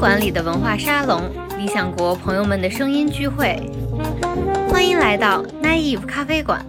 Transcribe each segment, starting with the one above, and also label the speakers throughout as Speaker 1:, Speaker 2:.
Speaker 1: 馆里的文化沙龙，理想国朋友们的声音聚会，欢迎来到 Naive 咖啡馆。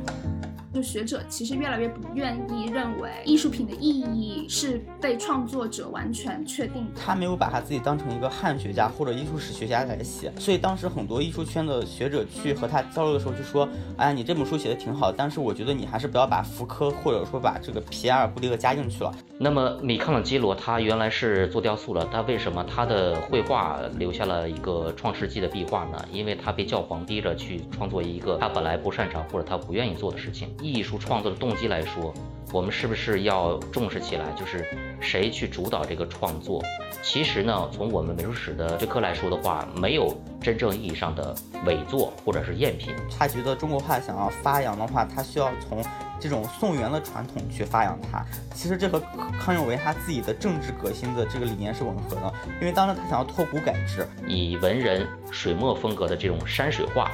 Speaker 2: 就学者其实越来越不愿意认为艺术品的意义是被创作者完全确定的。
Speaker 3: 他没有把他自己当成一个汉学家或者艺术史学家来写，所以当时很多艺术圈的学者去和他交流的时候就说：“哎，你这本书写的挺好，但是我觉得你还是不要把福柯或者说把这个皮埃尔布列克加进去了。”
Speaker 4: 那么米开朗基罗他原来是做雕塑的，他为什么他的绘画留下了一个创世纪的壁画呢？因为他被教皇逼着去创作一个他本来不擅长或者他不愿意做的事情。艺术创作的动机来说，我们是不是要重视起来？就是谁去主导这个创作？其实呢，从我们美术史的学科来说的话，没有真正意义上的伪作或者是赝品。
Speaker 3: 他觉得中国画想要发扬的话，他需要从这种宋元的传统去发扬它。其实这和康有为他自己的政治革新的这个理念是吻合的，因为当时他想要脱古改制，
Speaker 4: 以文人水墨风格的这种山水画。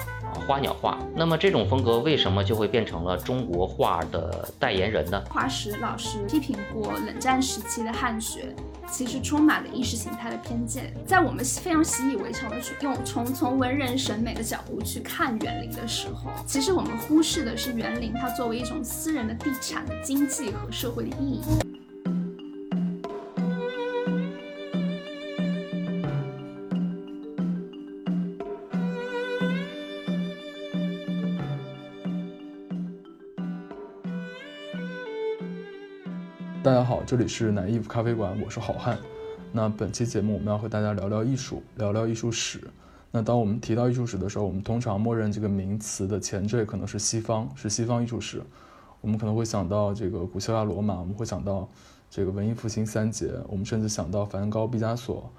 Speaker 4: 花鸟画，那么这种风格为什么就会变成了中国画的代言人呢？
Speaker 2: 华石老师批评过冷战时期的汉学，其实充满了意识形态的偏见。在我们非常习以为常的去用从从文人审美的角度去看园林的时候，其实我们忽视的是园林它作为一种私人的地产的经济和社会的意义。
Speaker 5: 好，这里是南艺咖啡馆，我是好汉。那本期节目我们要和大家聊聊艺术，聊聊艺术史。那当我们提到艺术史的时候，我们通常默认这个名词的前缀可能是西方，是西方艺术史。我们可能会想到这个古希腊、罗马，我们会想到这个文艺复兴三杰，我们甚至想到梵高、毕加索，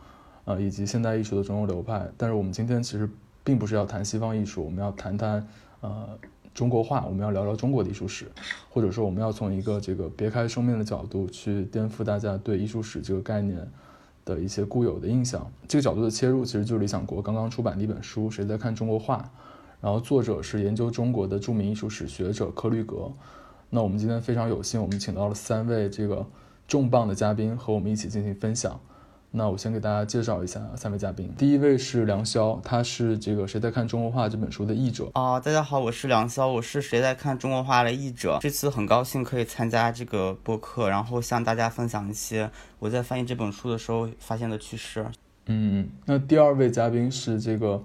Speaker 5: 呃，以及现代艺术的种种流派。但是我们今天其实并不是要谈西方艺术，我们要谈谈呃。中国画，我们要聊聊中国的艺术史，或者说我们要从一个这个别开生面的角度去颠覆大家对艺术史这个概念的一些固有的印象。这个角度的切入，其实就是理想国刚刚出版的一本书《谁在看中国画》，然后作者是研究中国的著名艺术史学者柯律格。那我们今天非常有幸，我们请到了三位这个重磅的嘉宾和我们一起进行分享。那我先给大家介绍一下三位嘉宾。第一位是梁潇，他是这个《谁在看中国画》这本书的译者。
Speaker 3: 啊，大家好，我是梁潇，我是《谁在看中国画》的译者。这次很高兴可以参加这个播客，然后向大家分享一些我在翻译这本书的时候发现的趣事。
Speaker 5: 嗯，那第二位嘉宾是这个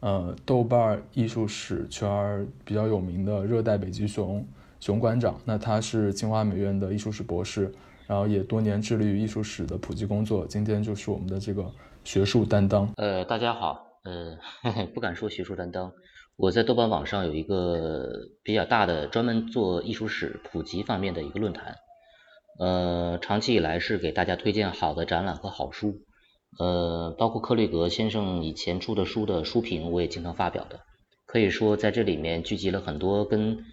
Speaker 5: 呃豆瓣艺术史圈比较有名的热带北极熊熊馆长。那他是清华美院的艺术史博士。然后也多年致力于艺术史的普及工作，今天就是我们的这个学术担当。
Speaker 4: 呃，大家好，呃，不敢说学术担当，我在豆瓣网上有一个比较大的专门做艺术史普及方面的一个论坛，呃，长期以来是给大家推荐好的展览和好书，呃，包括克律格先生以前出的书的书评，我也经常发表的，可以说在这里面聚集了很多跟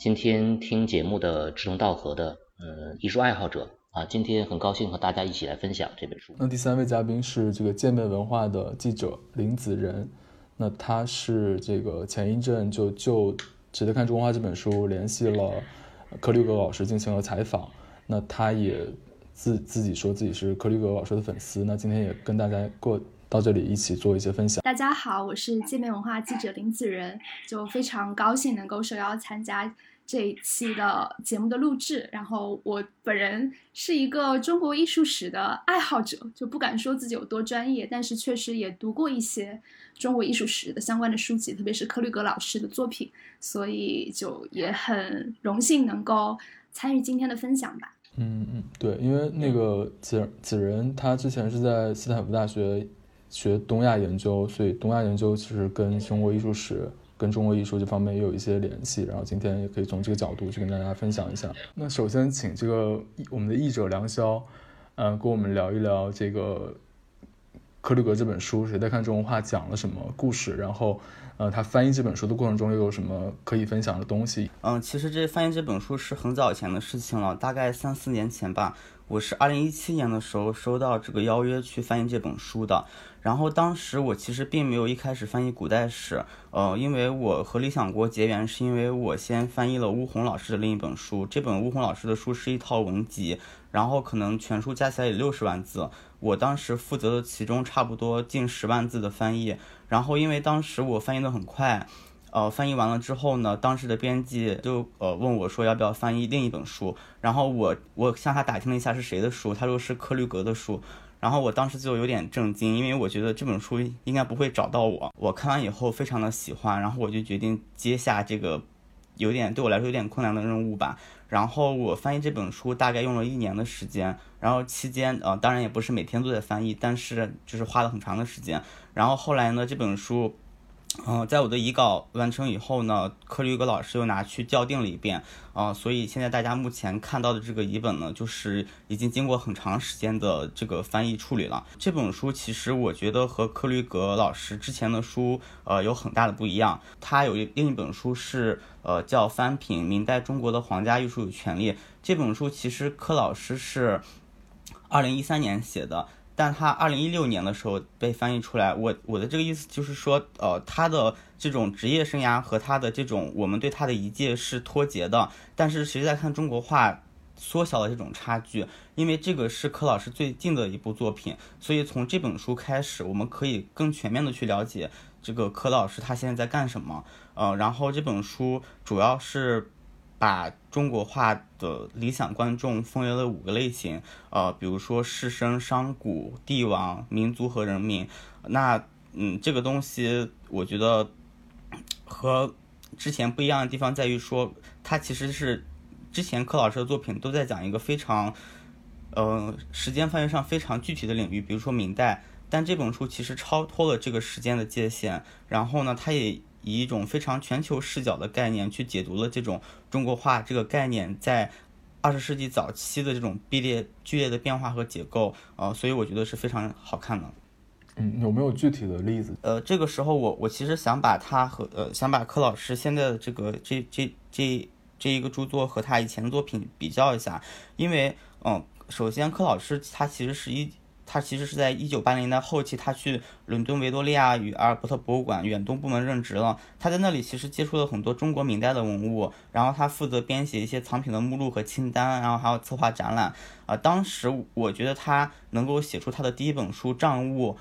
Speaker 4: 今天听节目的志同道合的呃艺术爱好者。啊，今天很高兴和大家一起来分享这本书。
Speaker 5: 那第三位嘉宾是这个界面文化的记者林子仁，那他是这个前一阵就就《值得看中国画》这本书联系了柯律格老师进行了采访，那他也自自己说自己是柯律格老师的粉丝，那今天也跟大家过到这里一起做一些分享。
Speaker 2: 大家好，我是界面文化记者林子仁，就非常高兴能够受邀参加。这一期的节目的录制，然后我本人是一个中国艺术史的爱好者，就不敢说自己有多专业，但是确实也读过一些中国艺术史的相关的书籍，特别是柯律格老师的作品，所以就也很荣幸能够参与今天的分享吧。
Speaker 5: 嗯嗯，对，因为那个子子仁他之前是在斯坦福大学学东亚研究，所以东亚研究其实跟中国艺术史。跟中国艺术这方面也有一些联系，然后今天也可以从这个角度去跟大家分享一下。那首先请这个我们的译者梁潇，嗯，跟我们聊一聊这个克里格这本书《谁在看中国画》讲了什么故事，然后，呃，他翻译这本书的过程中又有什么可以分享的东西？
Speaker 3: 嗯，其实这翻译这本书是很早前的事情了，大概三四年前吧。我是二零一七年的时候收到这个邀约去翻译这本书的。然后当时我其实并没有一开始翻译古代史，呃，因为我和理想国结缘是因为我先翻译了巫红老师的另一本书，这本巫红老师的书是一套文集，然后可能全书加起来也六十万字，我当时负责的其中差不多近十万字的翻译，然后因为当时我翻译的很快。呃，翻译完了之后呢，当时的编辑就呃问我说要不要翻译另一本书，然后我我向他打听了一下是谁的书，他说是克律格的书，然后我当时就有点震惊，因为我觉得这本书应该不会找到我。我看完以后非常的喜欢，然后我就决定接下这个有点对我来说有点困难的任务吧。然后我翻译这本书大概用了一年的时间，然后期间呃当然也不是每天都在翻译，但是就是花了很长的时间。然后后来呢，这本书。嗯，在我的遗稿完成以后呢，克律格老师又拿去校订了一遍，啊，所以现在大家目前看到的这个译本呢，就是已经经过很长时间的这个翻译处理了。这本书其实我觉得和克律格老师之前的书，呃，有很大的不一样。他有另一本书是，呃，叫《翻品：明代中国的皇家艺术与权力》。这本书其实柯老师是二零一三年写的。但他二零一六年的时候被翻译出来，我我的这个意思就是说，呃，他的这种职业生涯和他的这种我们对他的一届是脱节的。但是谁在看中国画，缩小了这种差距，因为这个是柯老师最近的一部作品，所以从这本书开始，我们可以更全面的去了解这个柯老师他现在在干什么。呃，然后这本书主要是。把中国画的理想观众分为了五个类型，呃，比如说士绅、商贾、帝王、民族和人民。那，嗯，这个东西我觉得和之前不一样的地方在于说，它其实是之前柯老师的作品都在讲一个非常，呃，时间范围上非常具体的领域，比如说明代。但这本书其实超脱了这个时间的界限，然后呢，它也。以一种非常全球视角的概念去解读了这种中国画这个概念在二十世纪早期的这种剧烈剧烈的变化和结构，呃，所以我觉得是非常好看的。
Speaker 5: 嗯，有没有具体的例子？
Speaker 3: 呃，这个时候我我其实想把他和呃想把柯老师现在的这个这这这这一个著作和他以前的作品比较一下，因为嗯，首先柯老师他其实是一。他其实是在一九八零年代后期，他去伦敦维多利亚与阿尔伯特博物馆远东部门任职了。他在那里其实接触了很多中国明代的文物，然后他负责编写一些藏品的目录和清单，然后还有策划展览。啊，当时我觉得他能够写出他的第一本书《账务》，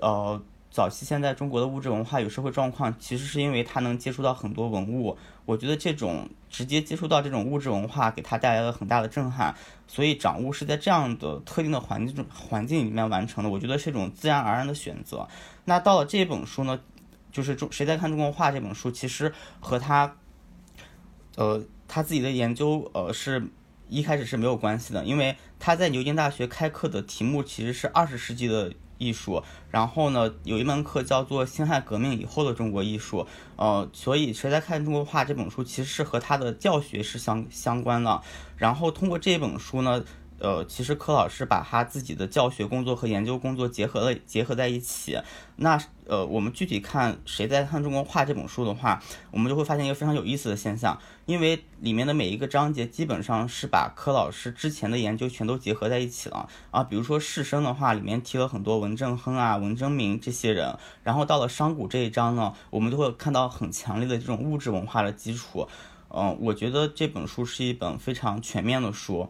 Speaker 3: 呃。早期现在中国的物质文化与社会状况，其实是因为他能接触到很多文物。我觉得这种直接接触到这种物质文化，给他带来了很大的震撼。所以掌物是在这样的特定的环境中环境里面完成的，我觉得是一种自然而然的选择。那到了这本书呢，就是中谁在看中国画这本书，其实和他，呃，他自己的研究，呃，是一开始是没有关系的，因为他在牛津大学开课的题目其实是二十世纪的。艺术，然后呢，有一门课叫做辛亥革命以后的中国艺术，呃，所以谁在看中国画这本书，其实是和他的教学是相相关的。然后通过这本书呢。呃，其实柯老师把他自己的教学工作和研究工作结合了，结合在一起。那呃，我们具体看《谁在看中国画》这本书的话，我们就会发现一个非常有意思的现象，因为里面的每一个章节基本上是把柯老师之前的研究全都结合在一起了啊。比如说士绅的话，里面提了很多文正亨啊、文征明这些人。然后到了商贾这一章呢，我们就会看到很强烈的这种物质文化的基础。嗯，我觉得这本书是一本非常全面的书。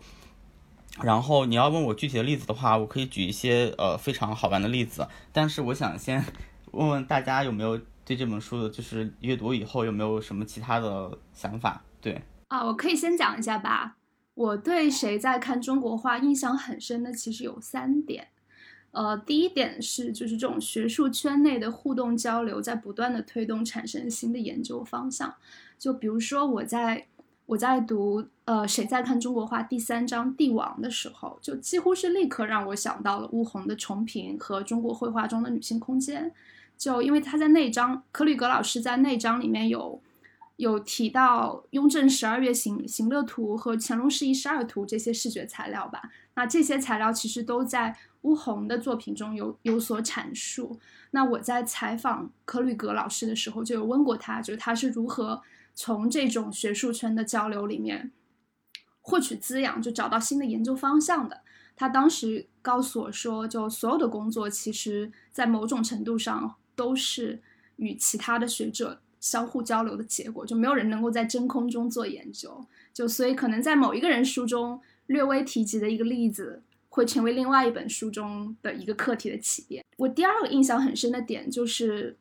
Speaker 3: 然后你要问我具体的例子的话，我可以举一些呃非常好玩的例子。但是我想先问问大家有没有对这本书的，就是阅读以后有没有什么其他的想法？对
Speaker 2: 啊，我可以先讲一下吧。我对谁在看中国画印象很深的，其实有三点。呃，第一点是就是这种学术圈内的互动交流，在不断的推动产生新的研究方向。就比如说我在。我在读呃谁在看中国画第三章帝王的时候，就几乎是立刻让我想到了乌红的重评和中国绘画中的女性空间。就因为他在那章，柯律格老师在那章里面有有提到雍正十二月行行乐图和乾隆十一十二图这些视觉材料吧。那这些材料其实都在乌红的作品中有有所阐述。那我在采访柯律格老师的时候就有问过他，就是他是如何。从这种学术圈的交流里面获取滋养，就找到新的研究方向的。他当时告诉我说，就所有的工作，其实在某种程度上都是与其他的学者相互交流的结果，就没有人能够在真空中做研究。就所以可能在某一个人书中略微提及的一个例子，会成为另外一本书中的一个课题的起点。我第二个印象很深的点就是，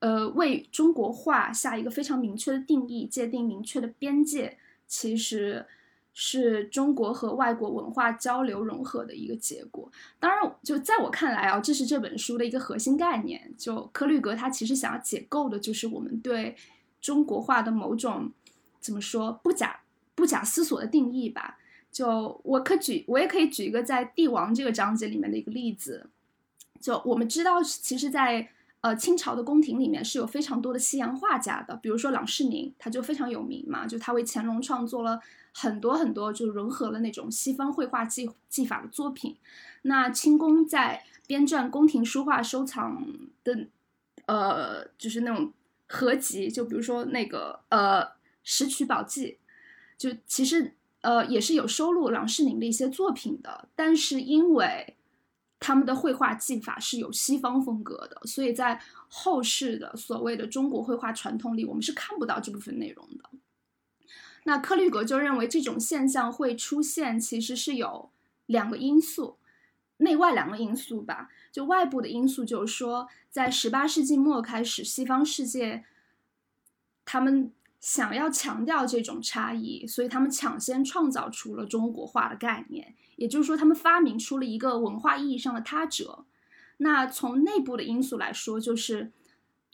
Speaker 2: 呃，为中国画下一个非常明确的定义，界定明确的边界，其实。是中国和外国文化交流融合的一个结果。当然，就在我看来啊，这是这本书的一个核心概念。就柯律格他其实想要解构的，就是我们对中国画的某种怎么说不假不假思索的定义吧。就我可举，我也可以举一个在帝王这个章节里面的一个例子。就我们知道，其实，在呃清朝的宫廷里面是有非常多的西洋画家的，比如说郎世宁，他就非常有名嘛，就他为乾隆创作了。很多很多就融合了那种西方绘画技技法的作品。那清宫在编撰宫廷书画收藏的，呃，就是那种合集，就比如说那个呃《石渠宝记》，就其实呃也是有收录郎世宁的一些作品的。但是因为他们的绘画技法是有西方风格的，所以在后世的所谓的中国绘画传统里，我们是看不到这部分内容的。那克律格就认为这种现象会出现，其实是有两个因素，内外两个因素吧。就外部的因素，就是说，在十八世纪末开始，西方世界他们想要强调这种差异，所以他们抢先创造出了中国画的概念，也就是说，他们发明出了一个文化意义上的他者。那从内部的因素来说，就是。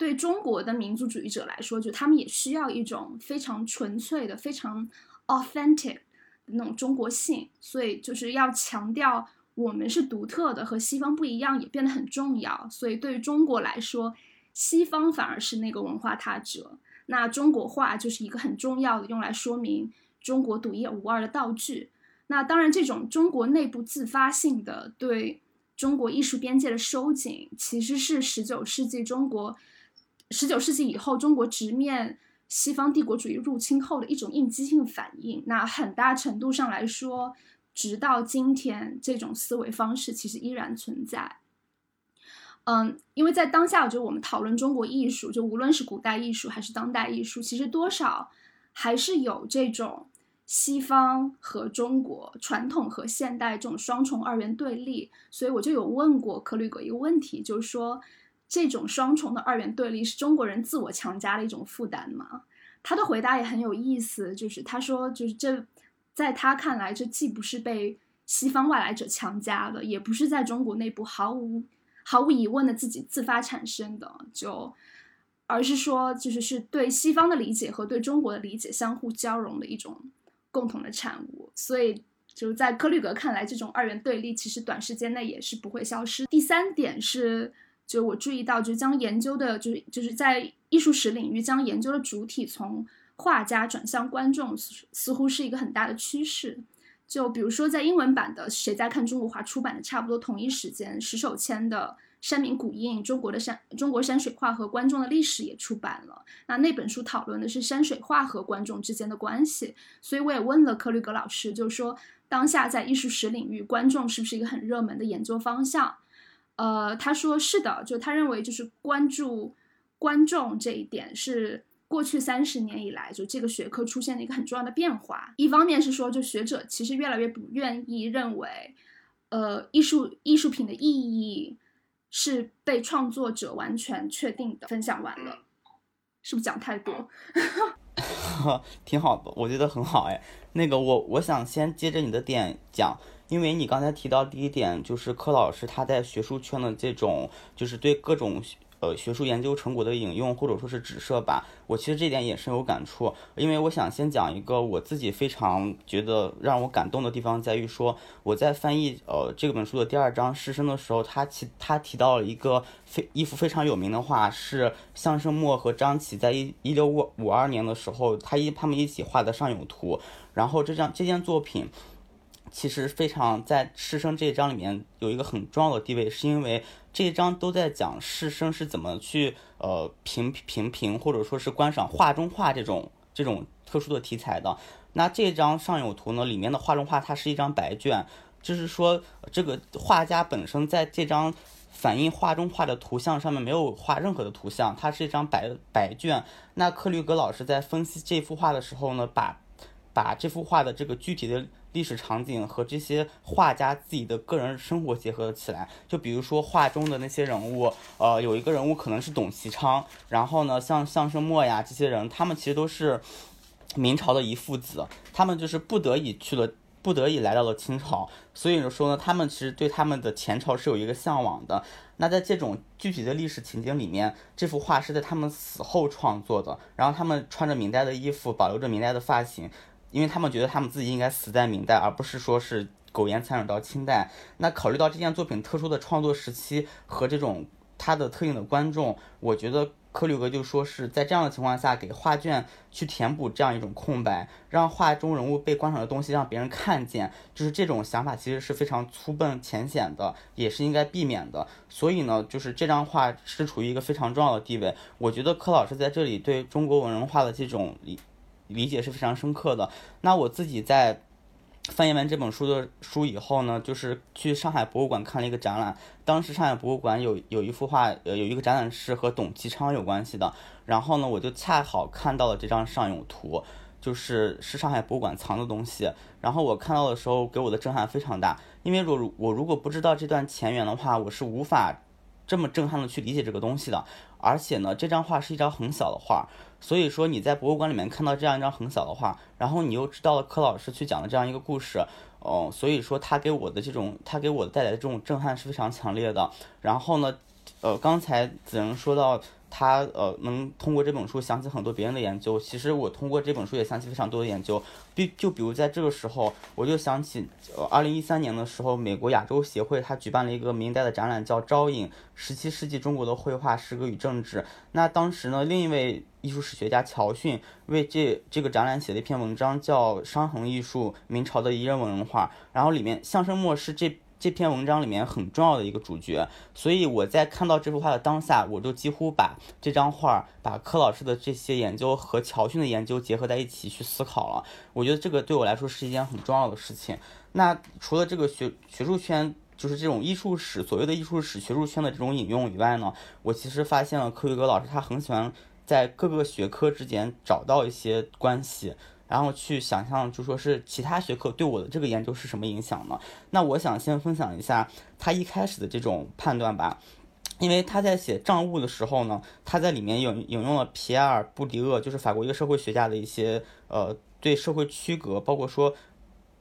Speaker 2: 对中国的民族主义者来说，就他们也需要一种非常纯粹的、非常 authentic 的那种中国性，所以就是要强调我们是独特的，和西方不一样，也变得很重要。所以对于中国来说，西方反而是那个文化他者，那中国画就是一个很重要的用来说明中国独一无二的道具。那当然，这种中国内部自发性的对中国艺术边界的收紧，其实是十九世纪中国。十九世纪以后，中国直面西方帝国主义入侵后的一种应激性反应。那很大程度上来说，直到今天，这种思维方式其实依然存在。嗯，因为在当下，我觉得我们讨论中国艺术，就无论是古代艺术还是当代艺术，其实多少还是有这种西方和中国、传统和现代这种双重二元对立。所以我就有问过克律格一个问题，就是说。这种双重的二元对立是中国人自我强加的一种负担吗？他的回答也很有意思，就是他说，就是这，在他看来，这既不是被西方外来者强加的，也不是在中国内部毫无毫无疑问的自己自发产生的，就，而是说，就是是对西方的理解和对中国的理解相互交融的一种共同的产物。所以，就在柯律格看来，这种二元对立其实短时间内也是不会消失。第三点是。就我注意到，就将研究的，就是就是在艺术史领域将研究的主体从画家转向观众，似乎是一个很大的趋势。就比如说，在英文版的《谁在看中国画》出版的差不多同一时间，石守谦的《山明古印：中国的山中国山水画和观众的历史》也出版了。那那本书讨论的是山水画和观众之间的关系。所以我也问了克律格老师，就是说当下在艺术史领域，观众是不是一个很热门的研究方向？呃，他说是的，就他认为就是关注观众这一点是过去三十年以来就这个学科出现的一个很重要的变化。一方面是说，就学者其实越来越不愿意认为，呃，艺术艺术品的意义是被创作者完全确定的。分享完了，是不是讲太多？
Speaker 3: 挺好的，我觉得很好哎。那个我我想先接着你的点讲。因为你刚才提到第一点，就是柯老师他在学术圈的这种，就是对各种呃学术研究成果的引用或者说是指涉吧，我其实这点也深有感触。因为我想先讲一个我自己非常觉得让我感动的地方，在于说我在翻译呃这本书的第二章《师生》的时候，他提他提到了一个非一幅非常有名的画，是相声墨和张琪在一一六五五二年的时候，他一他们一起画的上有图，然后这张这件作品。其实非常在师生这一章里面有一个很重要的地位，是因为这一章都在讲师生是怎么去呃评评评或者说是观赏画中画这种这种特殊的题材的。那这张上有图呢，里面的画中画它是一张白卷，就是说这个画家本身在这张反映画中画的图像上面没有画任何的图像，它是一张白白卷。那克律格老师在分析这幅画的时候呢，把把这幅画的这个具体的历史场景和这些画家自己的个人生活结合了起来。就比如说画中的那些人物，呃，有一个人物可能是董其昌，然后呢，像相声墨呀这些人，他们其实都是明朝的一父子，他们就是不得已去了。不得已来到了清朝，所以说呢，他们其实对他们的前朝是有一个向往的。那在这种具体的历史情景里面，这幅画是在他们死后创作的，然后他们穿着明代的衣服，保留着明代的发型，因为他们觉得他们自己应该死在明代，而不是说是苟延残喘到清代。那考虑到这件作品特殊的创作时期和这种它的特定的观众，我觉得。克吕格就说是在这样的情况下，给画卷去填补这样一种空白，让画中人物被观赏的东西让别人看见，就是这种想法其实是非常粗笨浅显的，也是应该避免的。所以呢，就是这张画是处于一个非常重要的地位。我觉得柯老师在这里对中国文人画的这种理解是非常深刻的。那我自己在。翻译完这本书的书以后呢，就是去上海博物馆看了一个展览。当时上海博物馆有有一幅画，呃，有一个展览是和董其昌有关系的。然后呢，我就恰好看到了这张上影图，就是是上海博物馆藏的东西。然后我看到的时候，给我的震撼非常大。因为如我如果不知道这段前缘的话，我是无法这么震撼的去理解这个东西的。而且呢，这张画是一张很小的画。所以说你在博物馆里面看到这样一张横扫的画，然后你又知道了柯老师去讲的这样一个故事，哦，所以说他给我的这种，他给我带来的这种震撼是非常强烈的。然后呢，呃，刚才子仁说到。他呃能通过这本书想起很多别人的研究，其实我通过这本书也想起非常多的研究，比就比如在这个时候，我就想起呃二零一三年的时候，美国亚洲协会他举办了一个明代的展览，叫《招引：十七世纪中国的绘画、诗歌与政治》。那当时呢，另一位艺术史学家乔逊为这这个展览写了一篇文章，叫《伤痕艺术：明朝的彝人文化》，然后里面相声末是这。这篇文章里面很重要的一个主角，所以我在看到这幅画的当下，我就几乎把这张画、把柯老师的这些研究和乔训的研究结合在一起去思考了。我觉得这个对我来说是一件很重要的事情。那除了这个学学术圈，就是这种艺术史所谓的艺术史学术圈的这种引用以外呢，我其实发现了柯宇格老师他很喜欢在各个学科之间找到一些关系。然后去想象，就说是其他学科对我的这个研究是什么影响呢？那我想先分享一下他一开始的这种判断吧，因为他在写账务的时候呢，他在里面引引用了皮埃尔·布迪厄，就是法国一个社会学家的一些呃对社会区隔，包括说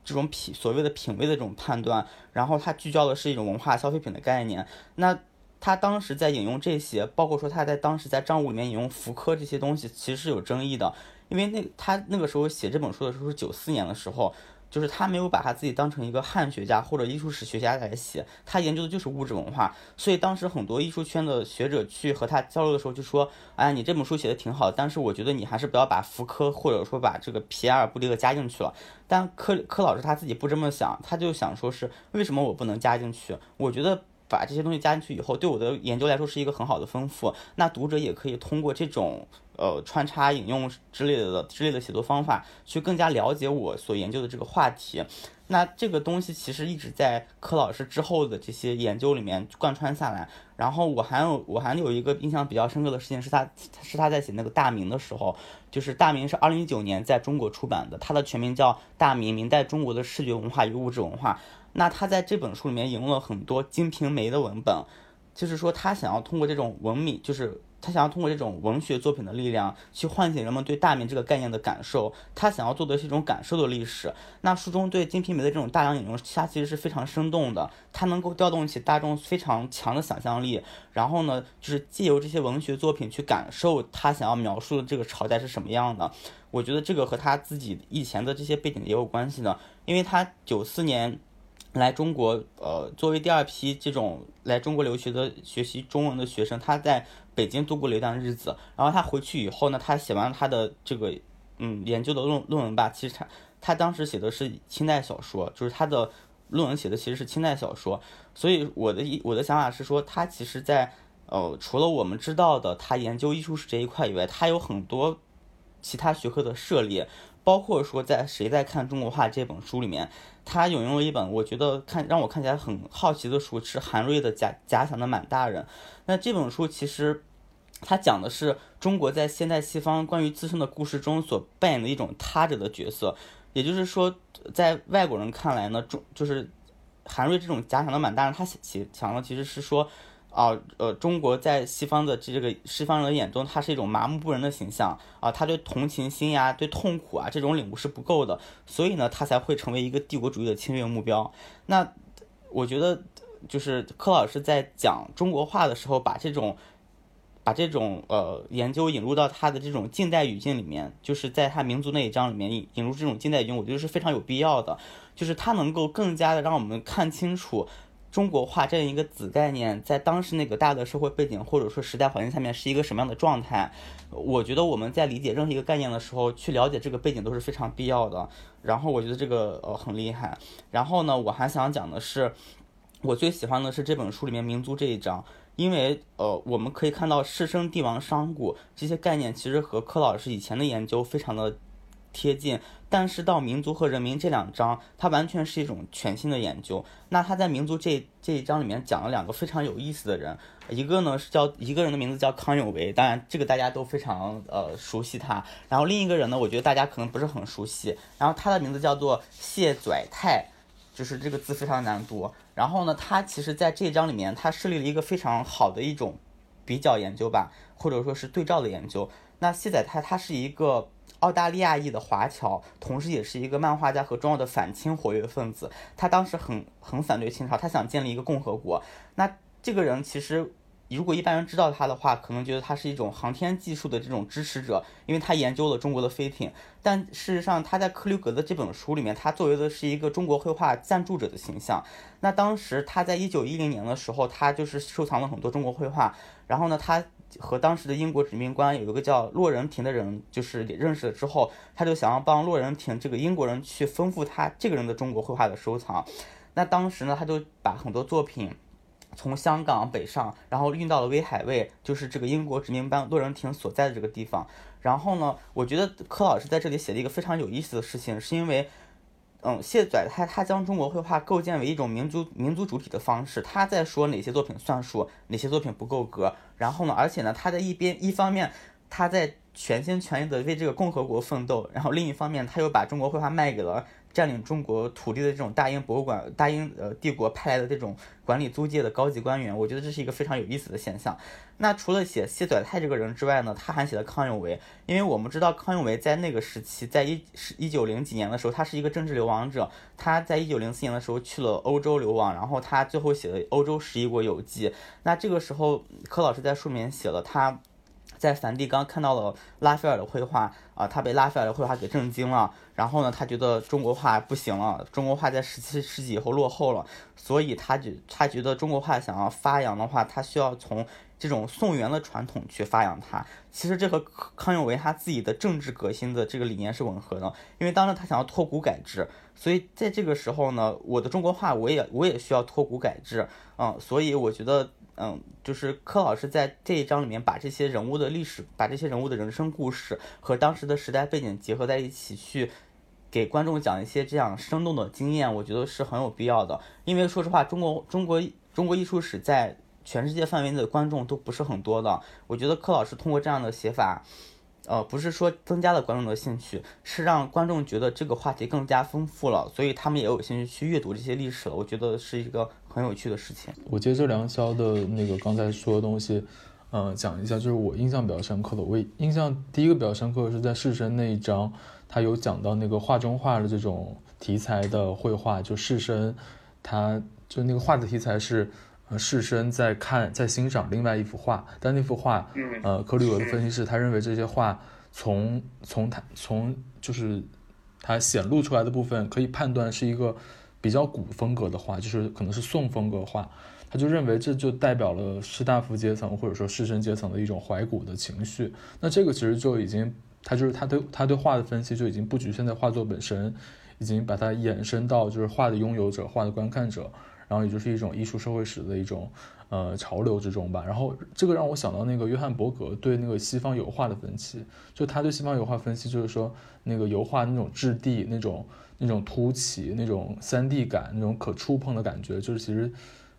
Speaker 3: 这种品所谓的品味的这种判断，然后他聚焦的是一种文化消费品的概念。那他当时在引用这些，包括说他在当时在账务里面引用福柯这些东西，其实是有争议的。因为那他那个时候写这本书的时候是九四年的时候，就是他没有把他自己当成一个汉学家或者艺术史学家来写，他研究的就是物质文化，所以当时很多艺术圈的学者去和他交流的时候就说，哎，你这本书写的挺好，但是我觉得你还是不要把福柯或者说把这个皮埃尔布迪厄加进去了。但柯柯老师他自己不这么想，他就想说是为什么我不能加进去？我觉得。把这些东西加进去以后，对我的研究来说是一个很好的丰富。那读者也可以通过这种呃穿插引用之类的之类的写作方法，去更加了解我所研究的这个话题。那这个东西其实一直在柯老师之后的这些研究里面贯穿下来。然后我还有我还有一个印象比较深刻的事情是他是他在写那个《大明》的时候，就是《大明》是二零一九年在中国出版的，它的全名叫《大明：明代中国的视觉文化与物质文化》。那他在这本书里面引用了很多《金瓶梅》的文本，就是说他想要通过这种文明，就是他想要通过这种文学作品的力量去唤醒人们对大明这个概念的感受。他想要做的是一种感受的历史。那书中对《金瓶梅》的这种大量引用，它其实是非常生动的，它能够调动起大众非常强的想象力。然后呢，就是借由这些文学作品去感受他想要描述的这个朝代是什么样的。我觉得这个和他自己以前的这些背景也有关系呢，因为他九四年。来中国，呃，作为第二批这种来中国留学的学习中文的学生，他在北京度过了一段日子。然后他回去以后呢，他写完他的这个嗯研究的论论文吧。其实他他当时写的是清代小说，就是他的论文写的其实是清代小说。所以我的一我的想法是说，他其实在呃除了我们知道的他研究艺术史这一块以外，他有很多。其他学科的涉猎，包括说在《谁在看中国画》这本书里面，他引用了一本我觉得看让我看起来很好奇的书，是韩瑞的《假假想的满大人》。那这本书其实他讲的是中国在现代西方关于自身的故事中所扮演的一种他者的角色，也就是说，在外国人看来呢，中就是韩瑞这种假想的满大人，他写讲的其实是说。啊，呃，中国在西方的这个西方人眼中，他是一种麻木不仁的形象啊，他对同情心呀、对痛苦啊这种领悟是不够的，所以呢，他才会成为一个帝国主义的侵略目标。那我觉得，就是柯老师在讲中国话的时候，把这种把这种呃研究引入到他的这种近代语境里面，就是在他民族那一章里面引引入这种近代语境，我觉得是非常有必要的，就是他能够更加的让我们看清楚。中国画这样一个子概念，在当时那个大的社会背景或者说时代环境下面是一个什么样的状态？我觉得我们在理解任何一个概念的时候，去了解这个背景都是非常必要的。然后我觉得这个呃很厉害。然后呢，我还想讲的是，我最喜欢的是这本书里面民族这一章，因为呃我们可以看到士绅、帝王、商贾这些概念，其实和柯老师以前的研究非常的贴近。但是到民族和人民这两章，它完全是一种全新的研究。那他在民族这这一章里面讲了两个非常有意思的人，一个呢是叫一个人的名字叫康有为，当然这个大家都非常呃熟悉他。然后另一个人呢，我觉得大家可能不是很熟悉。然后他的名字叫做谢拽泰，就是这个字非常难读。然后呢，他其实在这一章里面，他设立了一个非常好的一种比较研究吧，或者说是对照的研究。那谢载泰他是一个。澳大利亚裔的华侨，同时也是一个漫画家和重要的反清活跃分子。他当时很很反对清朝，他想建立一个共和国。那这个人其实，如果一般人知道他的话，可能觉得他是一种航天技术的这种支持者，因为他研究了中国的飞艇。但事实上，他在克留格的这本书里面，他作为的是一个中国绘画赞助者的形象。那当时他在一九一零年的时候，他就是收藏了很多中国绘画。然后呢，他。和当时的英国殖民官有一个叫洛仁廷的人，就是也认识了之后，他就想要帮洛仁廷这个英国人去丰富他这个人的中国绘画的收藏。那当时呢，他就把很多作品从香港北上，然后运到了威海卫，就是这个英国殖民官洛仁廷所在的这个地方。然后呢，我觉得柯老师在这里写了一个非常有意思的事情，是因为。嗯，谢载他他将中国绘画构建为一种民族民族主体的方式，他在说哪些作品算数，哪些作品不够格。然后呢，而且呢，他在一边一方面他在全心全意的为这个共和国奋斗，然后另一方面他又把中国绘画卖给了。占领中国土地的这种大英博物馆、大英呃帝国派来的这种管理租界的高级官员，我觉得这是一个非常有意思的现象。那除了写谢载泰这个人之外呢，他还写了康有为，因为我们知道康有为在那个时期，在一一九零几年的时候，他是一个政治流亡者。他在一九零四年的时候去了欧洲流亡，然后他最后写了《欧洲十一国游记》。那这个时候，柯老师在书里面写了他。在梵蒂冈看到了拉斐尔的绘画啊，他被拉斐尔的绘画给震惊了。然后呢，他觉得中国画不行了，中国画在十七世纪以后落后了，所以他觉他觉得中国画想要发扬的话，他需要从这种宋元的传统去发扬它。其实这和康有为他自己的政治革新的这个理念是吻合的，因为当时他想要脱古改制，所以在这个时候呢，我的中国画我也我也需要脱古改制，嗯，所以我觉得。嗯，就是柯老师在这一章里面把这些人物的历史，把这些人物的人生故事和当时的时代背景结合在一起，去给观众讲一些这样生动的经验，我觉得是很有必要的。因为说实话，中国中国中国艺术史在全世界范围内的观众都不是很多的。我觉得柯老师通过这样的写法。呃，不是说增加了观众的兴趣，是让观众觉得这个话题更加丰富了，所以他们也有兴趣去阅读这些历史了。我觉得是一个很有趣的事情。
Speaker 5: 我接着梁霄的那个刚才说的东西，呃，讲一下，就是我印象比较深刻的。我印象第一个比较深刻的是在士绅那一章，他有讲到那个画中画的这种题材的绘画，就士绅，他就那个画的题材是。士绅在看，在欣赏另外一幅画，但那幅画，呃，柯里俄的分析是，他认为这些画从从他从就是他显露出来的部分，可以判断是一个比较古风格的画，就是可能是宋风格画，他就认为这就代表了士大夫阶层或者说士绅阶层的一种怀古的情绪。那这个其实就已经，他就是他对他对画的分析就已经不局限在画作本身，已经把它延伸到就是画的拥有者、画的观看者。然后也就是一种艺术社会史的一种呃潮流之中吧。然后这个让我想到那个约翰伯格对那个西方油画的分析，就他对西方油画分析就是说那个油画那种质地、那种那种凸起、那种三 D 感、那种可触碰的感觉，就是其实。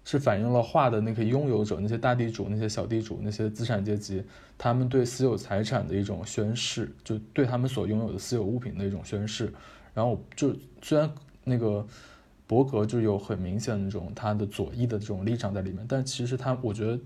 Speaker 5: 是反映了画的那个拥有者，那些大地主、那些小地主、那些资产阶级，他们对私有财产的一种宣誓，就对他们所拥有的私有物品的一种宣誓。然后就虽然那个伯格就有很明显的那种他的左翼的这种立场在里面，但其实他我觉得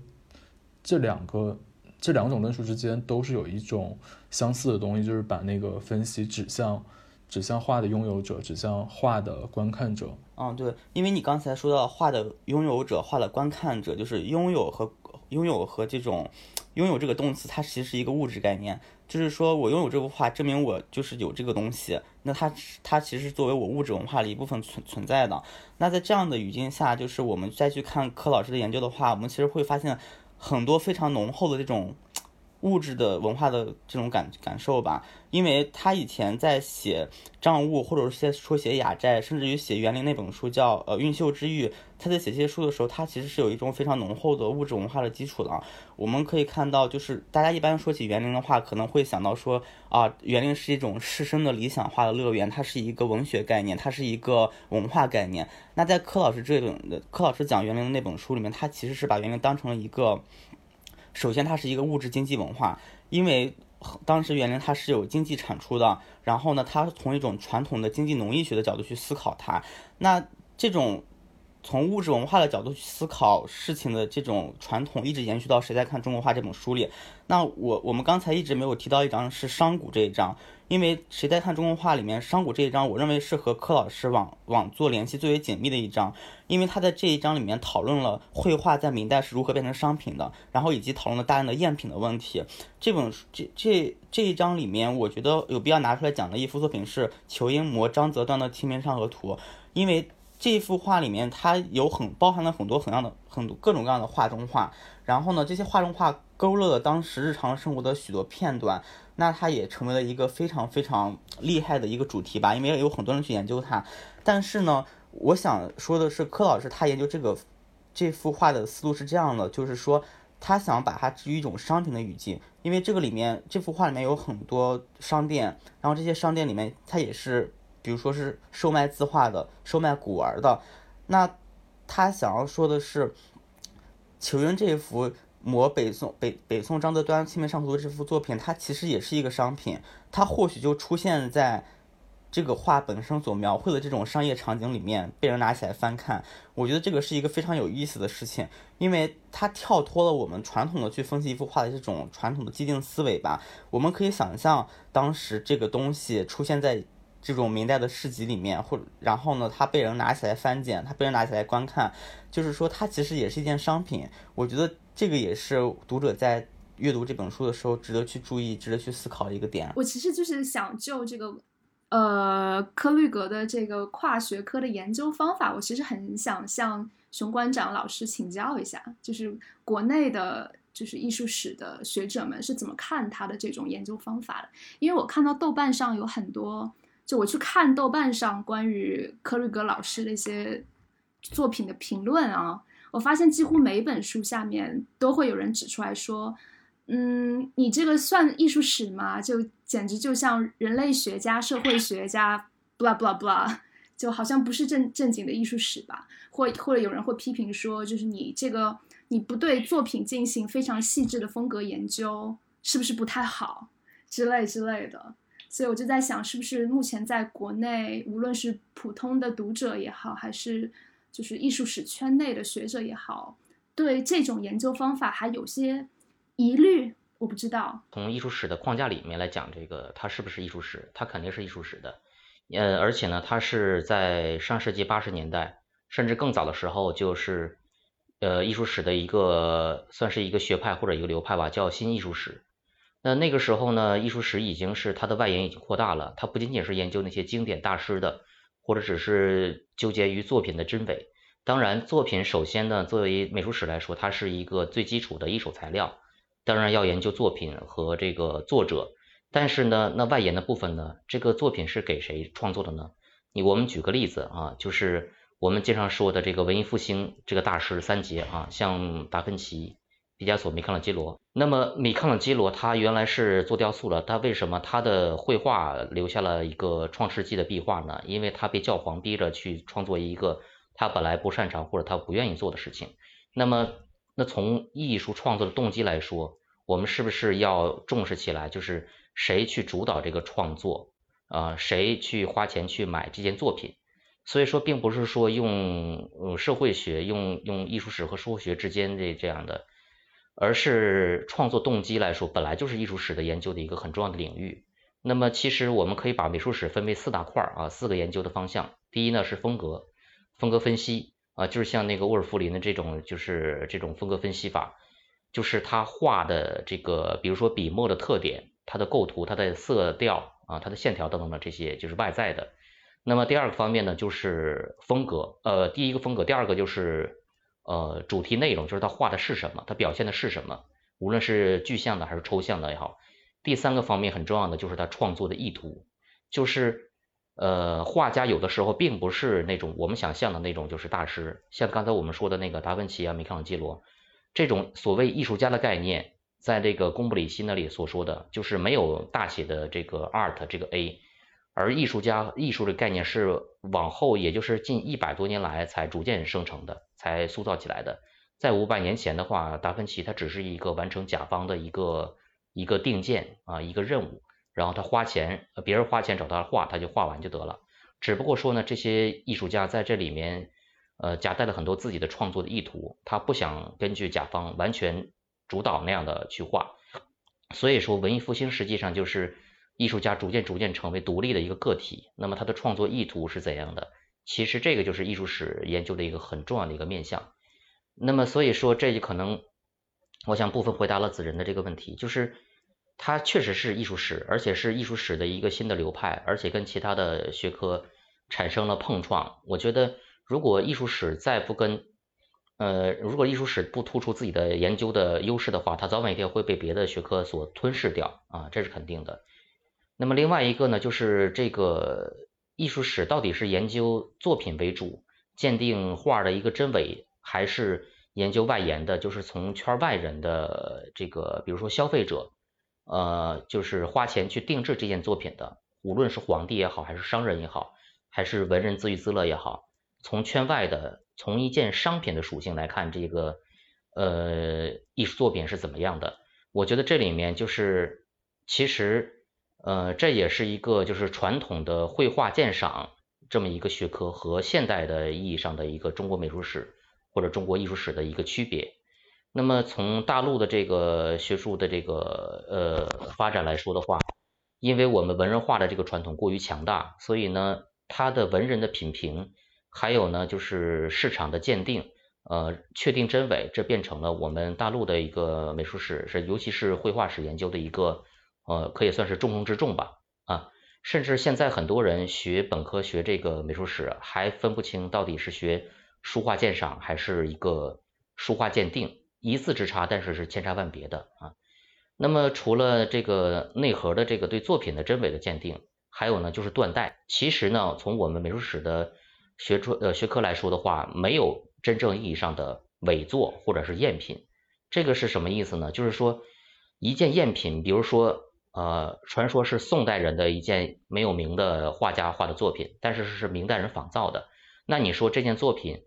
Speaker 5: 这两个这两种论述之间都是有一种相似的东西，就是把那个分析指向。指向画的拥有者，指向画的观看者。
Speaker 3: 嗯，对，因为你刚才说到画的拥有者、画的观看者，就是拥有和拥有和这种拥有这个动词，它其实是一个物质概念。就是说我拥有这幅画，证明我就是有这个东西。那它它其实作为我物质文化的一部分存存在的。那在这样的语境下，就是我们再去看柯老师的研究的话，我们其实会发现很多非常浓厚的这种。物质的文化的这种感感受吧，因为他以前在写账务，或者是说写雅债，甚至于写园林那本书叫呃运秀之玉，他在写这些书的时候，他其实是有一种非常浓厚的物质文化的基础的。我们可以看到，就是大家一般说起园林的话，可能会想到说啊，园林是一种师生的理想化的乐园，它是一个文学概念，它是一个文化概念。那在柯老师这本柯老师讲园林的那本书里面，他其实是把园林当成了一个。首先，它是一个物质经济文化，因为当时园林它是有经济产出的。然后呢，它从一种传统的经济农业学的角度去思考它。那这种从物质文化的角度去思考事情的这种传统，一直延续到《谁在看中国画》这本书里。那我我们刚才一直没有提到一张是商贾这一张。因为谁在看中国画里面商贾这一章，我认为是和柯老师往往做联系最为紧密的一章，因为他在这一章里面讨论了绘画在明代是如何变成商品的，然后以及讨论了大量的赝品的问题。这本这这这一章里面，我觉得有必要拿出来讲的一幅作品是裘英模张择端的《清明上河图》，因为这幅画里面它有很包含了很多很样的很多各种各样的画中画，然后呢，这些画中画勾勒了当时日常生活的许多片段。那它也成为了一个非常非常厉害的一个主题吧，因为有很多人去研究它。但是呢，我想说的是，柯老师他研究这个这幅画的思路是这样的，就是说他想把它置于一种商品的语境，因为这个里面这幅画里面有很多商店，然后这些商店里面它也是，比如说是售卖字画的、售卖古玩的。那他想要说的是，裘英这一幅。摹北宋北北宋张择端《清明上河图》这幅作品，它其实也是一个商品，它或许就出现在这个画本身所描绘的这种商业场景里面，被人拿起来翻看。我觉得这个是一个非常有意思的事情，因为它跳脱了我们传统的去分析一幅画的这种传统的既定思维吧。我们可以想象，当时这个东西出现在。这种明代的市集里面，或然后呢，它被人拿起来翻检，它被人拿起来观看，就是说它其实也是一件商品。我觉得这个也是读者在阅读这本书的时候值得去注意、值得去思考的一个点。
Speaker 2: 我其实就是想就这个，呃，科律格的这个跨学科的研究方法，我其实很想向熊馆长老师请教一下，就是国内的，就是艺术史的学者们是怎么看他的这种研究方法的？因为我看到豆瓣上有很多。就我去看豆瓣上关于科瑞格老师的一些作品的评论啊，我发现几乎每本书下面都会有人指出来说，嗯，你这个算艺术史吗？就简直就像人类学家、社会学家，blah blah blah，就好像不是正正经的艺术史吧？或或者有人会批评说，就是你这个你不对作品进行非常细致的风格研究，是不是不太好之类之类的？所以我就在想，是不是目前在国内，无论是普通的读者也好，还是就是艺术史圈内的学者也好，对这种研究方法还有些疑虑？我不知道。
Speaker 4: 从艺术史的框架里面来讲，这个它是不是艺术史？它肯定是艺术史的。呃，而且呢，它是在上世纪八十年代，甚至更早的时候，就是呃艺术史的一个算是一个学派或者一个流派吧，叫新艺术史。那那个时候呢，艺术史已经是它的外延已经扩大了，它不仅仅是研究那些经典大师的，或者只是纠结于作品的真伪。当然，作品首先呢，作为美术史来说，它是一个最基础的一手材料，当然要研究作品和这个作者。但是呢，那外延的部分呢，这个作品是给谁创作的呢？你我们举个例子啊，就是我们经常说的这个文艺复兴这个大师三杰啊，像达芬奇、毕加索、米开朗基罗。那么米开朗基罗他原来是做雕塑的，他为什么他的绘画留下了一个创世纪的壁画呢？因为他被教皇逼着去创作一个他本来不擅长或者他不愿意做的事情。那么，那从艺术创作的动机来说，我们是不是要重视起来？就是谁去主导这个创作啊？谁去花钱去买这件作品？所以说，并不是说用呃社会学、用用艺术史和社会学之间这这样的，而是创作动机来说，本来就是艺术史的研究的一个很重要的领域。那么，其实我们可以把美术史分为四大块儿啊，四个研究的方向。第一呢是风格，风格分析啊，就是像那个沃尔夫林的这种，就是这种风格分析法，就是他画的这个，比如说笔墨的特点、它的构图、它的色调啊、它的线条等等的这些，就是外在的。那么第二个方面呢，就是风格，呃，第一个风格，第二个就是呃主题内容，就是他画的是什么，他表现的是什么，无论是具象的还是抽象的也好。第三个方面很重要的就是他创作的意图，就是呃画家有的时候并不是那种我们想象的那种就是大师，像刚才我们说的那个达芬奇啊、米开朗基罗这种所谓艺术家的概念，在这个贡布里希那里所说的就是没有大写的这个 art 这个 a。而艺术家艺术的概念是往后，也就是近一百多年来才逐渐生成的，才塑造起来的。在五百年前的话，达芬奇他只是一个完成甲方的一个一个定件啊，一个任务，然后他花钱，别人花钱找他画，他就画完就得了。只不过说呢，这些艺术家在这里面呃夹带了很多自己的创作的意图，他不想根据甲方完全主导那样的去画。所以说，文艺复兴实际上就是。艺术家逐渐逐渐成为独立的一个个体，那么他的创作意图是怎样的？其实这个就是艺术史研究的一个很重要的一个面向。那么所以说，这就可能，我想部分回答了子仁的这个问题，就是他确实是艺术史，而且是艺术史的一个新的流派，而且跟其他的学科产生了碰撞。我觉得，如果艺术史再不跟，呃，如果艺术史不突出自己的研究的优势的话，它早晚一天会被别的学科所吞噬掉啊，这是肯定的。那么另外一个呢，就是这个艺术史到底是研究作品为主，鉴定画的一个真伪，还是研究外延的，就是从圈外人的这个，比如说消费者，呃，就是花钱去定制这件作品的，无论是皇帝也好，还是商人也好，还是文人自娱自乐也好，从圈外的，从一件商品的属性来看，这个呃艺术作品是怎么样的？我觉得这里面就是其实。呃，这也是一个就是传统的绘画鉴赏这么一个学科和现代的意义上的一个中国美术史或者中国艺术史的一个区别。那么从大陆的这个学术的这个呃发展来说的话，因为我们文人画的这个传统过于强大，所以呢，它的文人的品评，还有呢就是市场的鉴定，呃，确定真伪，这变成了我们大陆的一个美术史是尤其是绘画史研究的一个。呃，可以算是重中之重吧，啊，甚至现在很多人学本科学这个美术史，还分不清到底是学书画鉴赏还是一个书画鉴定，一字之差，但是是千差万别的啊。那么除了这个内核的这个对作品的真伪的鉴定，还有呢就是断代。其实呢，从我们美术史的学出呃学科来说的话，没有真正意义上的伪作或者是赝品。这个是什么意思呢？就是说一件赝品，比如说。呃，传说是宋代人的一件没有名的画家画的作品，但是是明代人仿造的。那你说这件作品，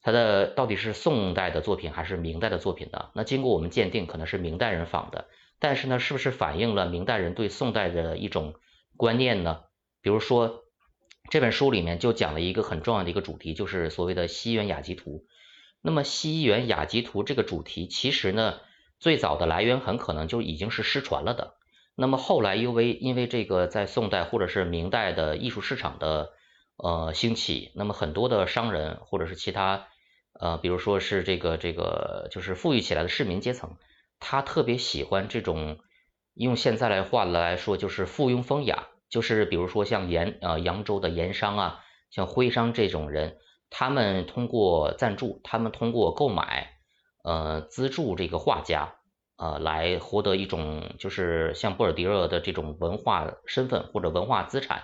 Speaker 4: 它的到底是宋代的作品还是明代的作品呢？那经过我们鉴定，可能是明代人仿的。但是呢，是不是反映了明代人对宋代的一种观念呢？比如说这本书里面就讲了一个很重要的一个主题，就是所谓的西园雅集图。那么西园雅集图这个主题，其实呢，最早的来源很可能就已经是失传了的。那么后来因为因为这个在宋代或者是明代的艺术市场的呃兴起，那么很多的商人或者是其他呃比如说是这个这个就是富裕起来的市民阶层，他特别喜欢这种用现在来话来说就是附庸风雅，就是比如说像盐呃扬州的盐商啊，像徽商这种人，他们通过赞助，他们通过购买呃资助这个画家。呃，来获得一种就是像布尔迪厄的这种文化身份或者文化资产，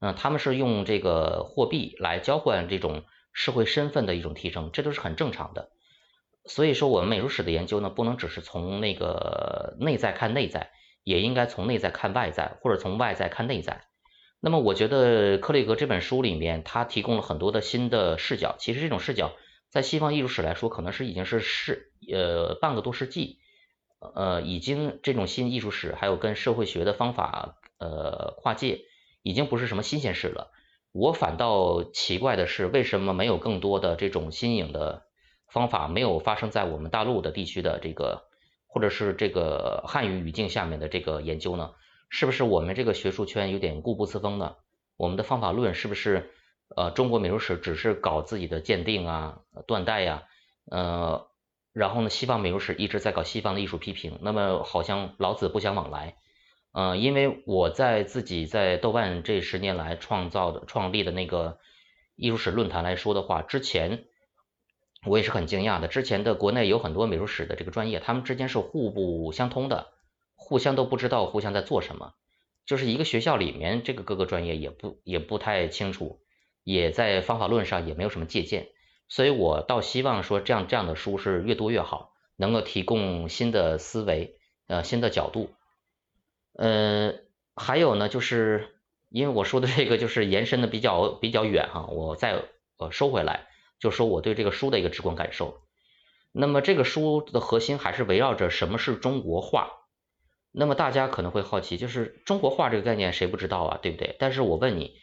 Speaker 4: 那他们是用这个货币来交换这种社会身份的一种提升，这都是很正常的。所以说，我们美术史的研究呢，不能只是从那个内在看内在，也应该从内在看外在，或者从外在看内在。那么，我觉得克雷格这本书里面，他提供了很多的新的视角。其实这种视角，在西方艺术史来说，可能是已经是世呃半个多世纪，呃，已经这种新艺术史，还有跟社会学的方法呃跨界，已经不是什么新鲜事了。我反倒奇怪的是，为什么没有更多的这种新颖的？方法没有发生在我们大陆的地区的这个，或者是这个汉语语境下面的这个研究呢？是不是我们这个学术圈有点固步自封呢？我们的方法论是不是呃中国美术史只是搞自己的鉴定啊、断代呀，呃，然后呢西方美术史一直在搞西方的艺术批评，那么好像老子不相往来。呃，因为我在自己在豆瓣这十年来创造的、创立的那个艺术史论坛来说的话，之前。我也是很惊讶的，之前的国内有很多美术史的这个专业，他们之间是互不相通的，互相都不知道互相在做什么，就是一个学校里面这个各个专业也不也不太清楚，也在方法论上也没有什么借鉴，所以我倒希望说这样这样的书是越多越好，能够提供新的思维，呃新的角度，呃还有呢就是因为我说的这个就是延伸的比较比较远哈，我再呃收回来。就说我对这个书的一个直观感受，那么这个书的核心还是围绕着什么是中国画。那么大家可能会好奇，就是中国画这个概念谁不知道啊，对不对？但是我问你，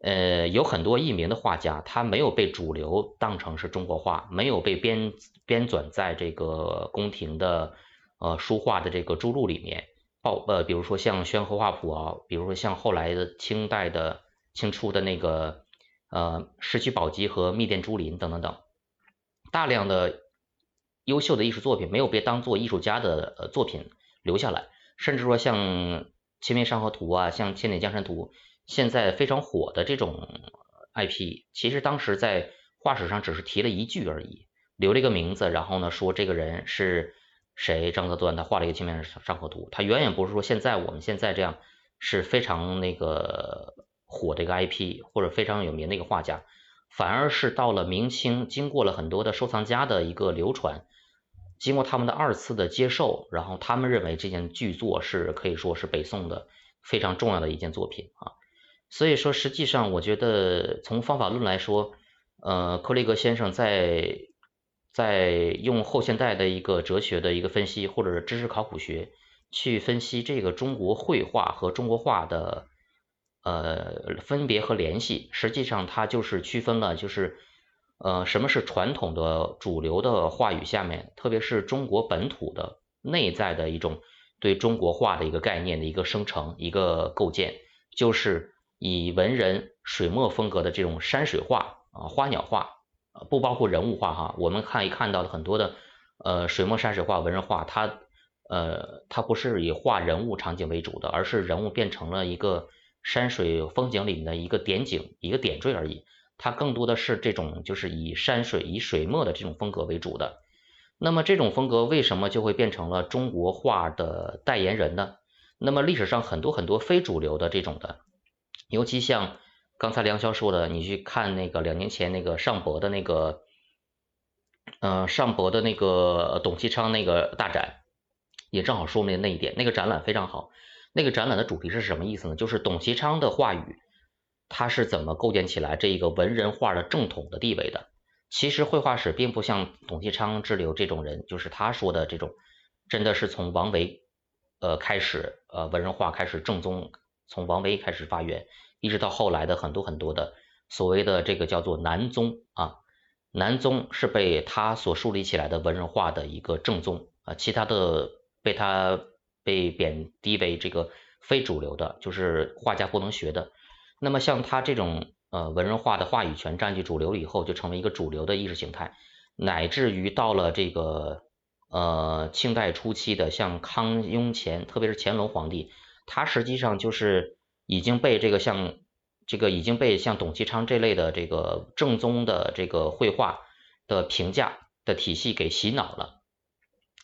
Speaker 4: 呃，有很多佚名的画家，他没有被主流当成是中国画，没有被编编纂在这个宫廷的呃书画的这个著录里面，报呃，比如说像《宣和画谱》啊，比如说像后来的清代的清初的那个。呃，石渠宝笈和密殿珠林等等等，大量的优秀的艺术作品没有被当做艺术家的呃作品留下来，甚至说像《清明上河图》啊，像《千里江山图》，现在非常火的这种 IP，其实当时在画史上只是提了一句而已，留了一个名字，然后呢说这个人是谁，张择端他画了一个《清明上河图》，他远远不是说现在我们现在这样是非常那个。火的一个 IP 或者非常有名的一个画家，反而是到了明清，经过了很多的收藏家的一个流传，经过他们的二次的接受，然后他们认为这件巨作是可以说是北宋的非常重要的一件作品啊。所以说，实际上我觉得从方法论来说，呃，克雷格先生在在用后现代的一个哲学的一个分析，或者是知识考古学去分析这个中国绘画和中国画的。呃，分别和联系，实际上它就是区分了，就是呃，什么是传统的主流的话语下面，特别是中国本土的内在的一种对中国画的一个概念的一个生成、一个构建，就是以文人水墨风格的这种山水画啊、花鸟画，不包括人物画哈。我们看一看到的很多的呃水墨山水画、文人画，它呃它不是以画人物场景为主的，而是人物变成了一个。山水风景里面的一个点景，一个点缀而已。它更多的是这种，就是以山水、以水墨的这种风格为主的。那么这种风格为什么就会变成了中国画的代言人呢？那么历史上很多很多非主流的这种的，尤其像刚才梁霄说的，你去看那个两年前那个上博的那个，嗯，上博的那个董其昌那个大展，也正好说明那一点。那个展览非常好。那个展览的主题是什么意思呢？就是董其昌的话语，他是怎么构建起来这一个文人画的正统的地位的？其实绘画史并不像董其昌之流这种人，就是他说的这种，真的是从王维呃开始，呃文人画开始正宗，从王维开始发源，一直到后来的很多很多的所谓的这个叫做南宗啊，南宗是被他所树立起来的文人画的一个正宗啊，其他的被他。被贬低为这个非主流的，就是画家不能学的。那么像他这种呃文人画的话语权占据主流以后，就成为一个主流的意识形态，乃至于到了这个呃清代初期的像康雍乾，特别是乾隆皇帝，他实际上就是已经被这个像这个已经被像董其昌这类的这个正宗的这个绘画的评价的体系给洗脑了。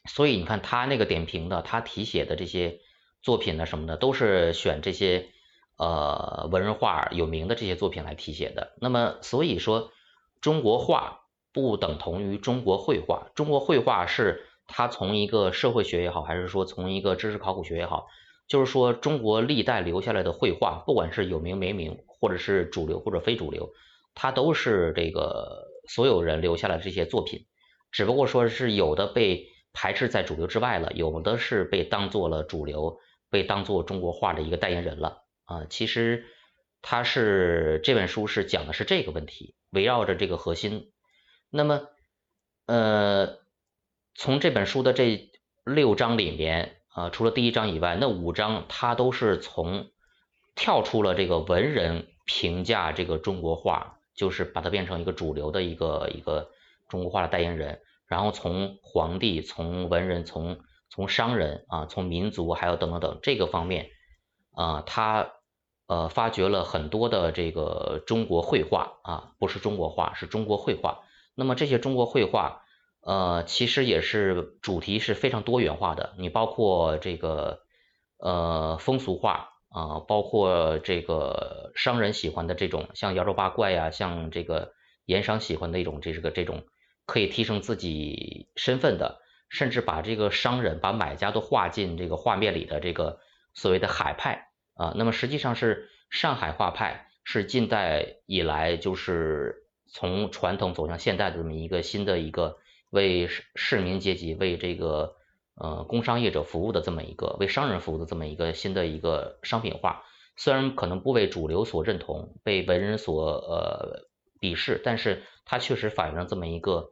Speaker 4: 所以你看他那个点评的，他题写的这些作品呢什么的，都是选这些呃文人画有名的这些作品来题写的。那么所以说，中国画不等同于中国绘画，中国绘画是他从一个社会学也好，还是说从一个知识考古学也好，就是说中国历代留下来的绘画，不管是有名没名，或者是主流或者非主流，它都是这个所有人留下来的这些作品，只不过说是有的被排斥在主流之外了，有的是被当做了主流，被当做中国画的一个代言人了啊。其实它是这本书是讲的是这个问题，围绕着这个核心。那么，呃，从这本书的这六章里面啊，除了第一章以外，那五章它都是从跳出了这个文人评价这个中国画，就是把它变成一个主流的一个一个中国画的代言人，然后从皇帝、从文人、从从商人啊、从民族还有等等等这个方面啊，他呃发掘了很多的这个中国绘画啊，不是中国画，是中国绘画。那么这些中国绘画，呃，其实也是主题是非常多元化的。你包括这个呃风俗画啊，包括这个商人喜欢的这种像妖兽八怪呀，像这个盐商喜欢的一种这是个这种可以提升自己身份的，甚至把这个商人把买家都画进这个画面里的这个所谓的海派啊。那么实际上是上海画派是近代以来就是。从传统走向现代的这么一个新的一个为市市民阶级、为这个呃工商业者服务的这么一个为商人服务的这么一个新的一个商品化，虽然可能不为主流所认同，被文人所呃鄙视，但是它确实反映了这么一个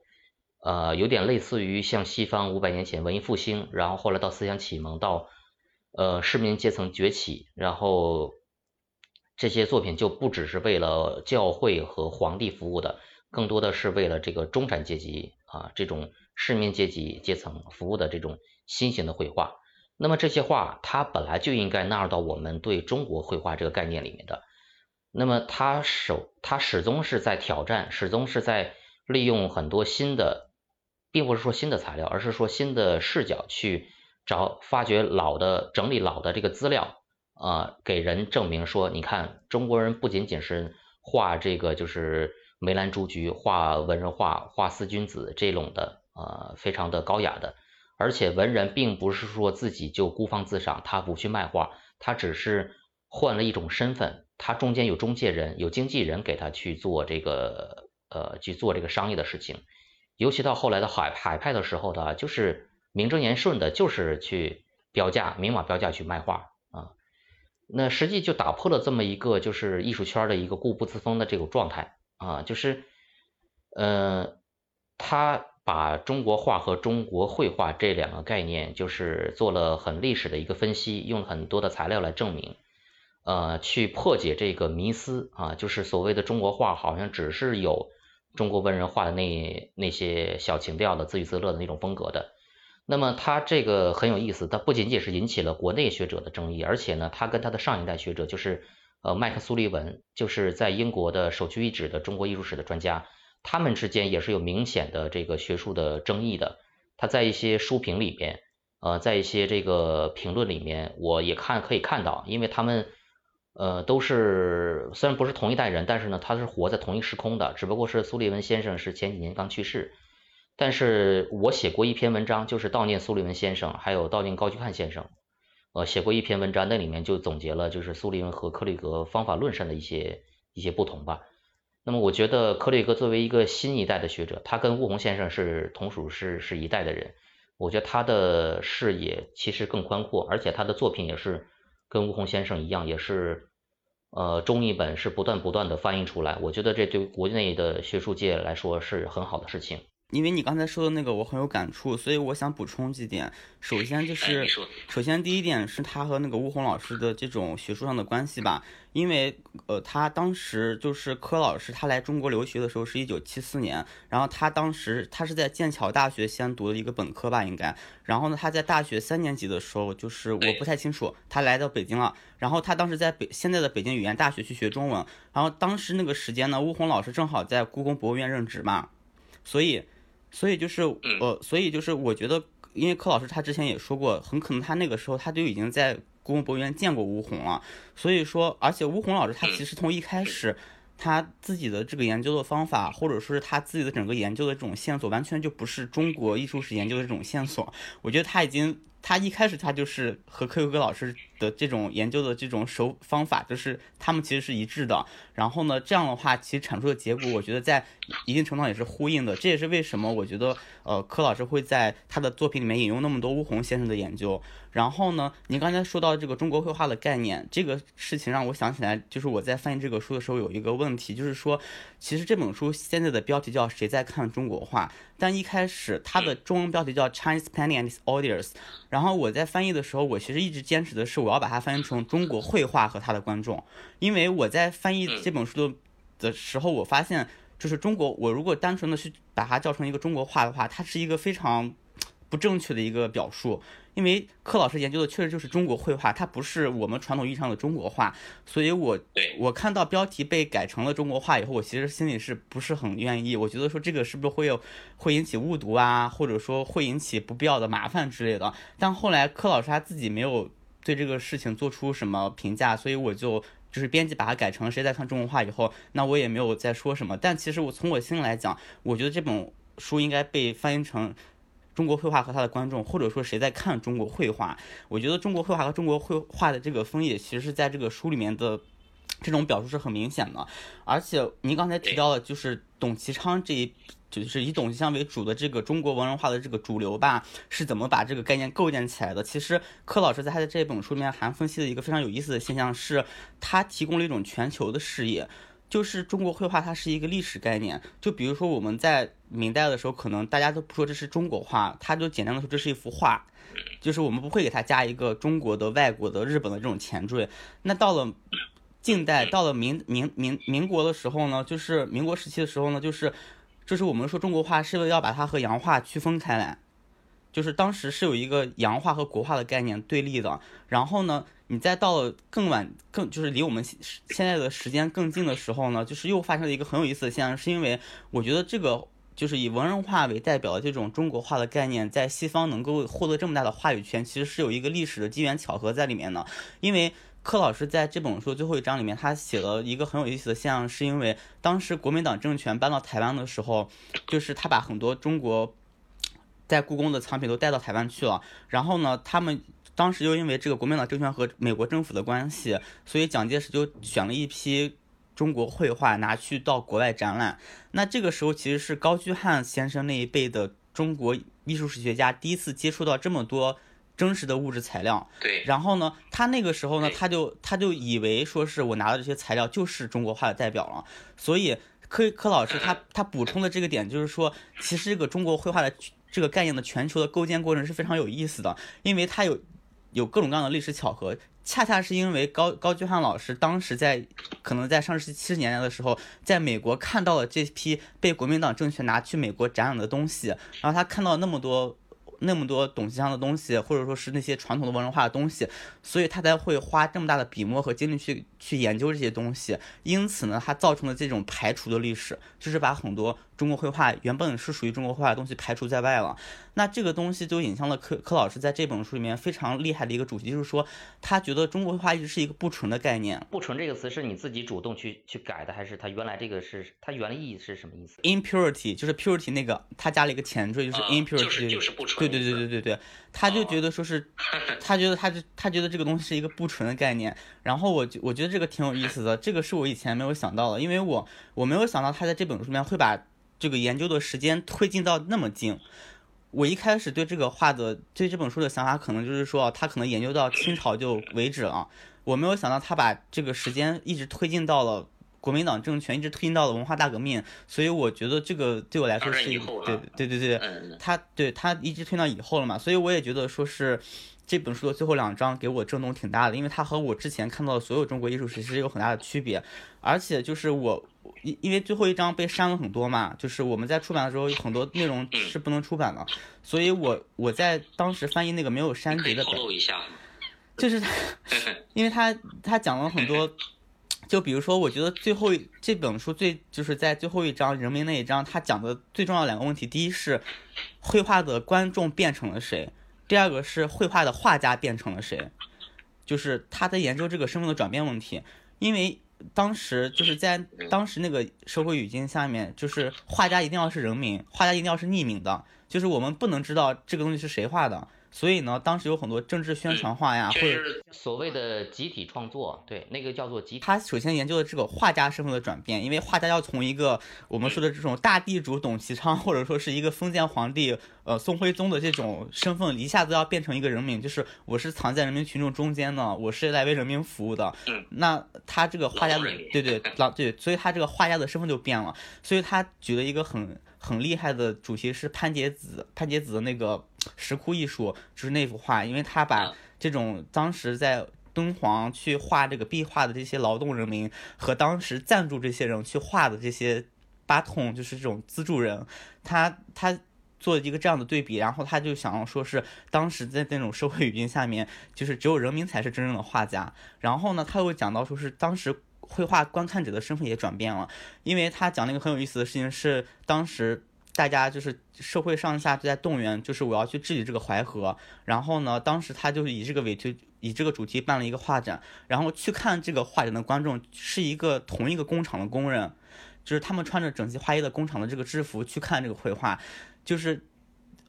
Speaker 4: 呃有点类似于像西方五百年前文艺复兴，然后后来到思想启蒙，到呃市民阶层崛起，然后。这些作品就不只是为了教会和皇帝服务的，更多的是为了这个中产阶级啊这种市民阶级阶层服务的这种新型的绘画。那么这些画它本来就应该纳入到我们对中国绘画这个概念里面的。那么它首它始终是在挑战，始终是在利用很多新的，并不是说新的材料，而是说新的视角去找发掘老的整理老的这个资料。啊，给人证明说，你看中国人不仅仅是画这个，就是梅兰竹菊，画文人画，画四君子这种的，呃，非常的高雅的。而且文人并不是说自己就孤芳自赏，他不去卖画，他只是换了一种身份，他中间有中介人，有经纪人给他去做这个，呃，去做这个商业的事情。尤其到后来的海海派的时候的，就是名正言顺的，就是去标价，明码标价去卖画啊。那实际就打破了这么一个就是艺术圈的一个固步自封的这种状态啊，就是，呃，他把中国画和中国绘画这两个概念就是做了很历史的一个分析，用很多的材料来证明，呃，去破解这个迷思啊，就是所谓的中国画好像只是有中国文人画的那那些小情调的自娱自乐的那种风格的。那么他这个很有意思，他不仅仅是引起了国内学者的争议，而且呢，他跟他的上一代学者，就是呃麦克苏利文，就是在英国的首屈一指的中国艺术史的专家，他们之间也是有明显的这个学术的争议的。他在一些书评里边，呃，在一些这个评论里面，我也看可以看到，因为他们呃都是虽然不是同一代人，但是呢，他是活在同一时空的，只不过是苏利文先生是前几年刚去世。但是我写过一篇文章，就是悼念苏利文先生，还有悼念高居翰先生。呃，写过一篇文章，那里面就总结了就是苏利文和克里格方法论上的一些一些不同吧。那么我觉得克里格作为一个新一代的学者，他跟乌宏先生是同属是是一代的人，我觉得他的视野其实更宽阔，而且他的作品也是跟乌宏先生一样，也是呃中译本是不断不断的翻译出来。我觉得这对国内的学术界来说是很好的事情。
Speaker 3: 因为你刚才说的那个我很有感触，所以我想补充几点。首先就是，首先第一点是他和那个吴红老师的这种学术上的关系吧。因为呃，他当时就是柯老师，他来中国留学的时候是一九七四年，然后他当时他是在剑桥大学先读的一个本科吧，应该。然后呢，他在大学三年级的时候，就是我不太清楚，他来到北京了。然后他当时在北现在的北京语言大学去学中文。然后当时那个时间呢，吴红老师正好在故宫博物院任职嘛，所以。所以就是，呃，所以就是，我觉得，因为柯老师他之前也说过，很可能他那个时候他就已经在故宫博物院见过吴红了。所以说，而且吴红老师他其实从一开始，他自己的这个研究的方法，或者说是他自己的整个研究的这种线索，完全就不是中国艺术史研究的这种线索。我觉得他已经，他一开始他就是和科优哥老师的这种研究的这种手方法，就是他们其实是一致的。然后呢，这样的话，其实产出的结果，我觉得在一定程度上也是呼应的。这也是为什么我觉得，呃，柯老师会在他的作品里面引用那么多巫红先生的研究。然后呢，您刚才说到这个中国绘画的概念，这个事情让我想起来，就是我在翻译这个书的时候有一个问题，就是说，其实这本书现在的标题叫《谁在看中国画》，但一开始它的中文标题叫《Chinese Painting and Its Audience》。然后我在翻译的时候，我其实一直坚持的是，我要把它翻译成中国绘画和它的观众，因为我在翻译这本书的的时候，我发现，就是中国，我如果单纯的去把它叫成一个中国画的话，它是一个非常不正确的一个表述。因为柯老师研究的确实就是中国绘画，它不是我们传统意义上的中国画，所以我我看到标题被改成了中国画以后，我其实心里是不是很愿意？我觉得说这个是不是会有会引起误读啊，或者说会引起不必要的麻烦之类的。但后来柯老师他自己没有对这个事情做出什么评价，所以我就就是编辑把它改成谁在看中国画以后，那我也没有再说什么。但其实我从我心里来讲，我觉得这本书应该被翻译成。中国绘画和他的观众，或者说谁在看中国绘画？我觉得中国绘画和中国绘画的这个分野，其实是在这个书里面的这种表述是很明显的。而且您刚才提到的，就是董其昌这一，就是以董其昌为主的这个中国文人画的这个主流吧，是怎么把这个概念构建起来的？其实柯老师在他的这本书里面还分析了一个非常有意思的现象，是他提供了一种全球的视野。就是中国绘画，它是一个历史概念。就比如说我们在明代的时候，可能大家都不说这是中国画，他就简单的说这是一幅画，就是我们不会给它加一个中国的、外国的、日本的这种前缀。那到了近代，到了民民民民国的时候呢，就是民国时期的时候呢，就是就是我们说中国画是为了要把它和洋画区分开来，就是当时是有一个洋画和国画的概念对立的。然后呢？你再到了更晚、更就是离我们现在的时间更近的时候呢，就是又发生了一个很有意思的现象，是因为我觉得这个就是以文人画为代表的这种中国画的概念，在西方能够获得这么大的话语权，其实是有一个历史的机缘巧合在里面的。因为柯老师在这本书最后一章里面，他写了一个很有意思的现象，是因为当时国民党政权搬到台湾的时候，就是他把很多中国在故宫的藏品都带到台湾去了，然后呢，他们。当时又因为这个国民党政权和美国政府的关系，所以蒋介石就选了一批中国绘画拿去到国外展览。那这个时候其实是高居翰先生那一辈的中国艺术史学家第一次接触到这么多真实的物质材料。
Speaker 6: 对。
Speaker 3: 然后呢，他那个时候呢，他就他就以为说是我拿的这些材料就是中国画的代表了。所以柯柯老师他他补充的这个点就是说，其实这个中国绘画的这个概念的全球的构建过程是非常有意思的，因为它有。有各种各样的历史巧合，恰恰是因为高高居翰老师当时在可能在上世纪七十年代的时候，在美国看到了这批被国民党政权拿去美国展览的东西，然后他看到那么多那么多董其昌的东西，或者说是那些传统的文人画的东西，所以他才会花这么大的笔墨和精力去去研究这些东西。因此呢，它造成了这种排除的历史，就是把很多中国绘画原本是属于中国绘画的东西排除在外了。那这个东西就引向了柯柯老师在这本书里面非常厉害的一个主题，就是说他觉得中国绘画一直是一个不纯的概念。
Speaker 4: 不纯这个词是你自己主动去去改的，还是他原来这个是他原来意义是什么意思
Speaker 3: ？impurity 就是 purity 那个他加了一个前缀，就是 impurity，
Speaker 6: 就是就是不
Speaker 3: 纯。对对对对对对，他就觉得说是，他觉得他就他觉得这个东西是一个不纯的概念。然后我我觉得这个挺有意思的，这个是我以前没有想到的，因为我我没有想到他在这本书里面会把这个研究的时间推进到那么近。我一开始对这个画的对这本书的想法，可能就是说，他可能研究到清朝就为止了。我没有想到他把这个时间一直推进到了国民党政权，一直推进到了文化大革命。所以我觉得这个对我来说是，对对对对，他对他一直推到以后了嘛。所以我也觉得说是这本书的最后两章给我震动挺大的，因为它和我之前看到的所有中国艺术史其实有很大的区别，而且就是我。因因为最后一章被删了很多嘛，就是我们在出版的时候有很多内容是不能出版的，所以我我在当时翻译那个没有删节的本，就是他，因为他他讲了很多，就比如说，我觉得最后这本书最就是在最后一章人民那一章，他讲的最重要的两个问题，第一是绘画的观众变成了谁，第二个是绘画的画家变成了谁，就是他在研究这个身份的转变问题，因为。当时就是在当时那个社会语境下面，就是画家一定要是人名，画家一定要是匿名的，就是我们不能知道这个东西是谁画的。所以呢，当时有很多政治宣传画呀，或者
Speaker 4: 所谓的集体创作，对，那个叫做集。
Speaker 3: 他首先研究的这个画家身份的转变，因为画家要从一个我们说的这种大地主董其昌，或者说是一个封建皇帝，呃，宋徽宗的这种身份，一下子要变成一个人民，就是我是藏在人民群众中间的，我是来为人民服务的。那他这个画家的，对对 老对，所以他这个画家的身份就变了。所以他举了一个很。很厉害的主题是潘杰子，潘杰子的那个石窟艺术就是那幅画，因为他把这种当时在敦煌去画这个壁画的这些劳动人民和当时赞助这些人去画的这些巴统，就是这种资助人，他他做一个这样的对比，然后他就想要说是当时在那种社会语境下面，就是只有人民才是真正的画家，然后呢，他又讲到说是当时。绘画观看者的身份也转变了，因为他讲那个很有意思的事情是，当时大家就是社会上下都在动员，就是我要去治理这个淮河。然后呢，当时他就是以这个为题，以这个主题办了一个画展。然后去看这个画展的观众是一个同一个工厂的工人，就是他们穿着整齐划一的工厂的这个制服去看这个绘画，就是。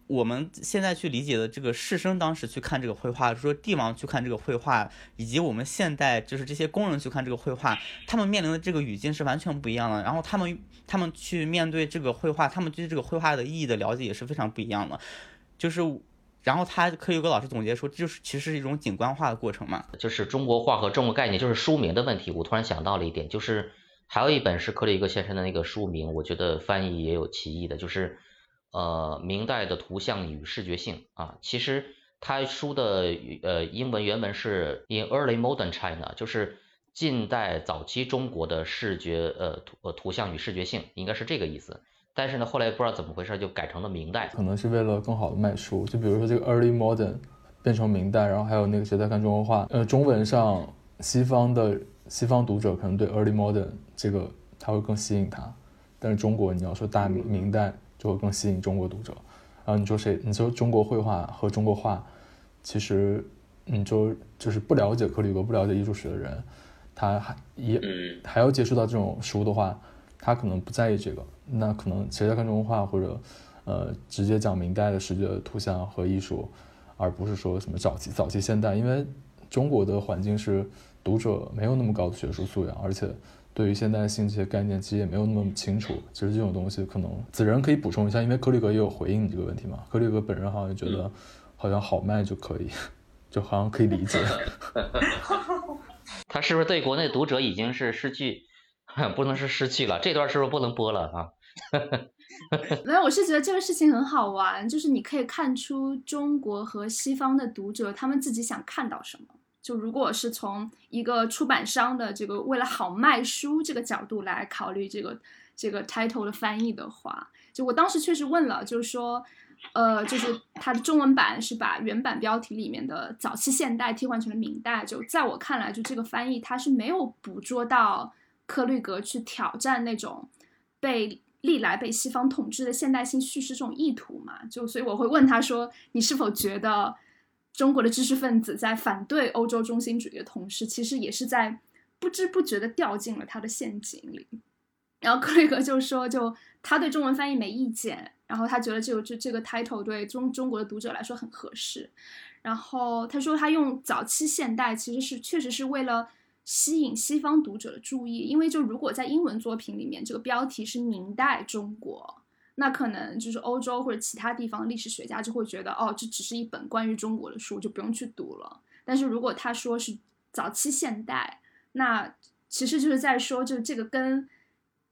Speaker 3: 我们现在去理解的这个士绅当时去看这个绘画，说帝王去看这个绘画，以及我们现代就是这些工人去看这个绘画，他们面临的这个语境是完全不一样的。然后他们他们去面对这个绘画，他们对这个绘画的意义的了解也是非常不一样的。就是，然后他可以有个老师总结说，就是其实是一种景观化的过程嘛。
Speaker 4: 就是中国画和中国概念，就是书名的问题。我突然想到了一点，就是还有一本是克里格先生的那个书名，我觉得翻译也有歧义的，就是。呃，明代的图像与视觉性啊，其实他书的呃英文原文是 In early modern China，就是近代早期中国的视觉呃图呃图像与视觉性，应该是这个意思。但是呢，后来不知道怎么回事就改成了明代，
Speaker 5: 可能是为了更好的卖书。就比如说这个 early modern 变成明代，然后还有那个谁在看中国画，呃，中文上西方的西方读者可能对 early modern 这个他会更吸引他，但是中国你要说大明明代。就会更吸引中国读者，然后你说谁？你说中国绘画和中国画，其实你就就是不了解克里格、不了解艺术史的人，他还也还要接触到这种书的话，他可能不在意这个。那可能谁在看中国画，或者呃直接讲明代的视觉图像和艺术，而不是说什么早期早期现代，因为中国的环境是读者没有那么高的学术素养，而且。对于现代性这些概念，其实也没有那么清楚。其实这种东西，可能子仁可以补充一下，因为克里格也有回应你这个问题嘛。克里格本人好像觉得，好像好卖就可以，就好像可以理解。
Speaker 4: 他是不是对国内读者已经是失去，不能是失去了？这段是不是不能播了啊？
Speaker 2: 没有，我是觉得这个事情很好玩，就是你可以看出中国和西方的读者他们自己想看到什么。就如果是从一个出版商的这个为了好卖书这个角度来考虑这个这个 title 的翻译的话，就我当时确实问了，就是说，呃，就是它的中文版是把原版标题里面的早期现代替换成了明代，就在我看来，就这个翻译它是没有捕捉到克律格去挑战那种被历来被西方统治的现代性叙事这种意图嘛，就所以我会问他说，你是否觉得？中国的知识分子在反对欧洲中心主义的同时，其实也是在不知不觉地掉进了他的陷阱里。然后克雷格就说，就他对中文翻译没意见，然后他觉得这个这这个 title 对中中国的读者来说很合适。然后他说他用早期现代其实是确实是为了吸引西方读者的注意，因为就如果在英文作品里面这个标题是明代中国。那可能就是欧洲或者其他地方历史学家就会觉得，哦，这只是一本关于中国的书，就不用去读了。但是如果他说是早期现代，那其实就是在说，就这个跟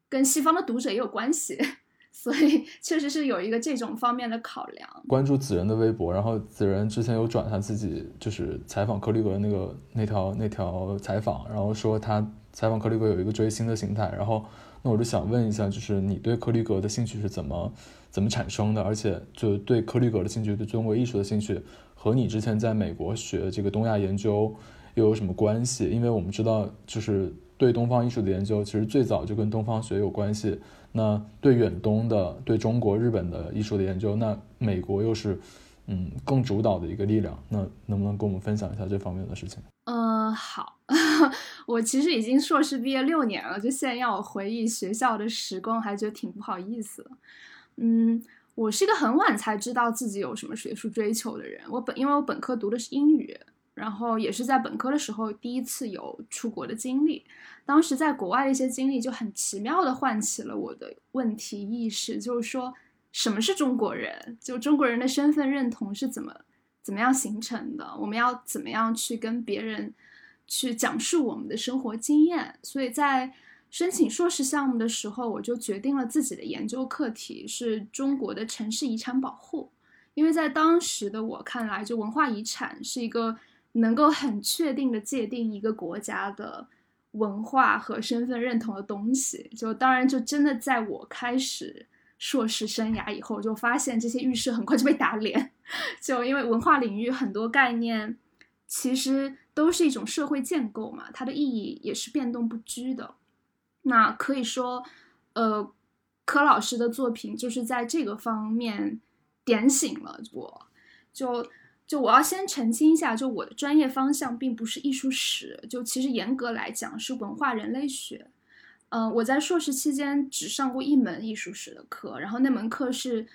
Speaker 2: 跟西方的读者也有关系，所以确实是有一个这种方面的考量。
Speaker 5: 关注子仁的微博，然后子仁之前有转他自己就是采访克里格那个那条那条采访，然后说他采访克里格有一个追星的心态，然后。那我就想问一下，就是你对柯律格的兴趣是怎么怎么产生的？而且，就对柯律格的兴趣，对中国艺术的兴趣，和你之前在美国学这个东亚研究又有什么关系？因为我们知道，就是对东方艺术的研究，其实最早就跟东方学有关系。那对远东的、对中国、日本的艺术的研究，那美国又是嗯更主导的一个力量。那能不能跟我们分享一下这方面的事情？
Speaker 2: 嗯，好，我其实已经硕士毕业六年了，就现在要我回忆学校的时光，还觉得挺不好意思。嗯，我是一个很晚才知道自己有什么学术追求的人。我本因为我本科读的是英语，然后也是在本科的时候第一次有出国的经历。当时在国外的一些经历就很奇妙的唤起了我的问题意识，就是说什么是中国人？就中国人的身份认同是怎么怎么样形成的？我们要怎么样去跟别人去讲述我们的生活经验？所以在申请硕士项目的时候，我就决定了自己的研究课题是中国的城市遗产保护，因为在当时的我看来，就文化遗产是一个能够很确定的界定一个国家的。文化和身份认同的东西，就当然就真的在我开始硕士生涯以后，就发现这些预设很快就被打脸。就因为文化领域很多概念其实都是一种社会建构嘛，它的意义也是变动不居的。那可以说，呃，柯老师的作品就是在这个方面点醒了我，就。就我要先澄清一下，就我的专业方向并不是艺术史，就其实严格来讲是文化人类学。嗯，我在硕士期间只上过一门艺术史的课，然后那门课是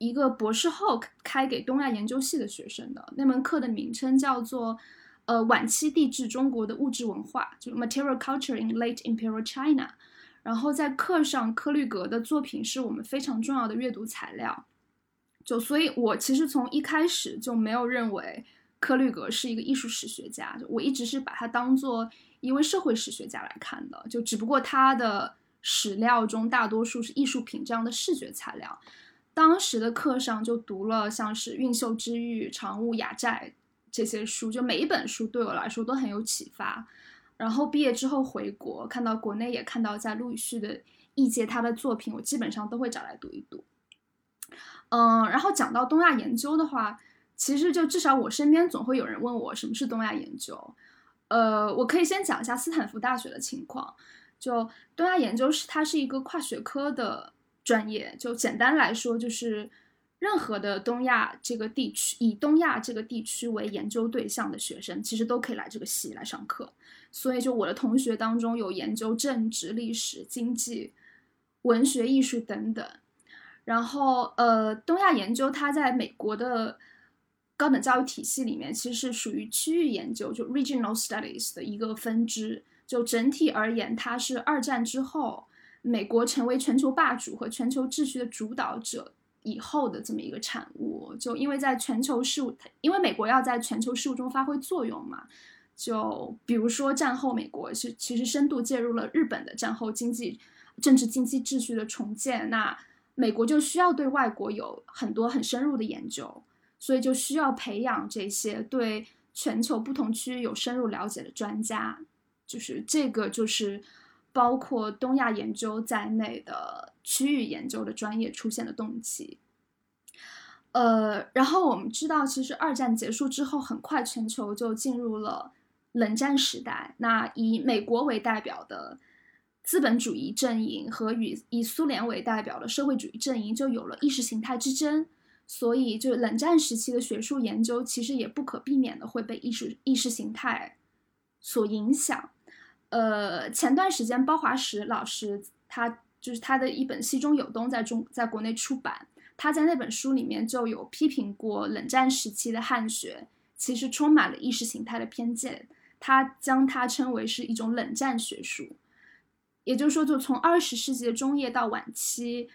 Speaker 2: 一个博士后开给东亚研究系的学生的。那门课的名称叫做呃晚期地质中国的物质文化，就 Material Culture in Late Imperial China。然后在课上，柯律格的作品是我们非常重要的阅读材料。就所以，我其实从一开始就没有认为柯律格是一个艺术史学家，就我一直是把他当做一位社会史学家来看的。就只不过他的史料中大多数是艺术品这样的视觉材料。当时的课上就读了像是《运秀之狱》《长物雅寨》这些书，就每一本书对我来说都很有启发。然后毕业之后回国，看到国内也看到在陆羽旭的译介他的作品，我基本上都会找来读一读。嗯，然后讲到东亚研究的话，其实就至少我身边总会有人问我什么是东亚研究。呃，我可以先讲一下斯坦福大学的情况。就东亚研究是它是一个跨学科的专业，就简单来说就是任何的东亚这个地区以东亚这个地区为研究对象的学生，其实都可以来这个系来上课。所以就我的同学当中有研究政治、历史、经济、文学、艺术等等。然后，呃，东亚研究它在美国的高等教育体系里面，其实是属于区域研究，就 regional studies 的一个分支。就整体而言，它是二战之后美国成为全球霸主和全球秩序的主导者以后的这么一个产物。就因为在全球事务，因为美国要在全球事务中发挥作用嘛，就比如说战后美国是其实深度介入了日本的战后经济、政治经济秩序的重建，那。美国就需要对外国有很多很深入的研究，所以就需要培养这些对全球不同区域有深入了解的专家，就是这个就是包括东亚研究在内的区域研究的专业出现的动机。呃，然后我们知道，其实二战结束之后，很快全球就进入了冷战时代。那以美国为代表的。资本主义阵营和与以苏联为代表的社会主义阵营就有了意识形态之争，所以就冷战时期的学术研究其实也不可避免的会被意识意识形态所影响。呃，前段时间包华石老师他就是他的一本《西中有东》在中在国内出版，他在那本书里面就有批评过冷战时期的汉学，其实充满了意识形态的偏见，他将它称为是一种冷战学术。也就是说，就从二十世纪的中叶到晚期，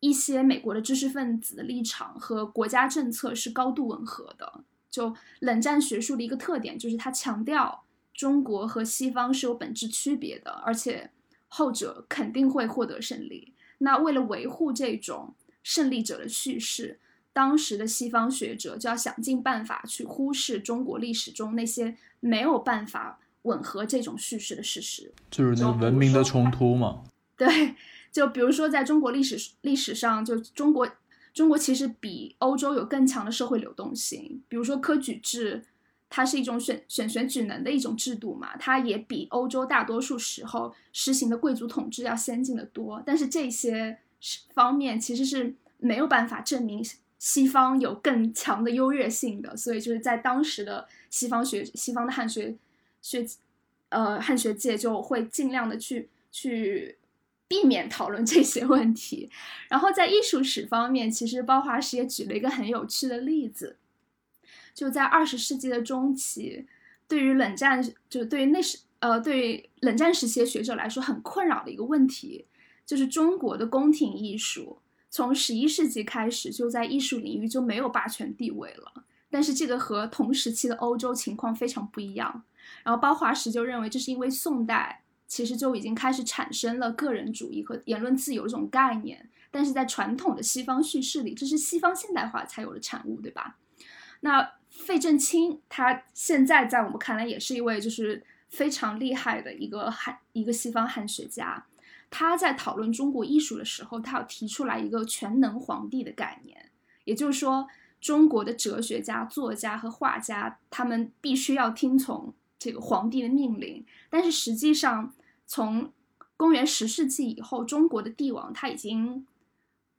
Speaker 2: 一些美国的知识分子的立场和国家政策是高度吻合的。就冷战学术的一个特点，就是它强调中国和西方是有本质区别的，而且后者肯定会获得胜利。那为了维护这种胜利者的叙事，当时的西方学者就要想尽办法去忽视中国历史中那些没有办法。吻合这种叙事的事实，
Speaker 5: 就是那个文明的冲突嘛。
Speaker 2: 对，就比如说，在中国历史历史上，就中国中国其实比欧洲有更强的社会流动性。比如说科举制，它是一种选选选举能的一种制度嘛，它也比欧洲大多数时候实行的贵族统治要先进的多。但是这些方面其实是没有办法证明西方有更强的优越性的。所以就是在当时的西方学西方的汉学。学呃，汉学界就会尽量的去去避免讨论这些问题。然后在艺术史方面，其实包华师也举了一个很有趣的例子，就在二十世纪的中期，对于冷战，就对于那时呃，对冷战时期的学者来说很困扰的一个问题，就是中国的宫廷艺术从十一世纪开始就在艺术领域就没有霸权地位了。但是这个和同时期的欧洲情况非常不一样。然后包华时就认为，这是因为宋代其实就已经开始产生了个人主义和言论自由这种概念，但是在传统的西方叙事里，这是西方现代化才有的产物，对吧？那费正清他现在在我们看来也是一位就是非常厉害的一个汉一个西方汉学家，他在讨论中国艺术的时候，他要提出来一个全能皇帝的概念，也就是说。中国的哲学家、作家和画家，他们必须要听从这个皇帝的命令。但是实际上，从公元十世纪以后，中国的帝王他已经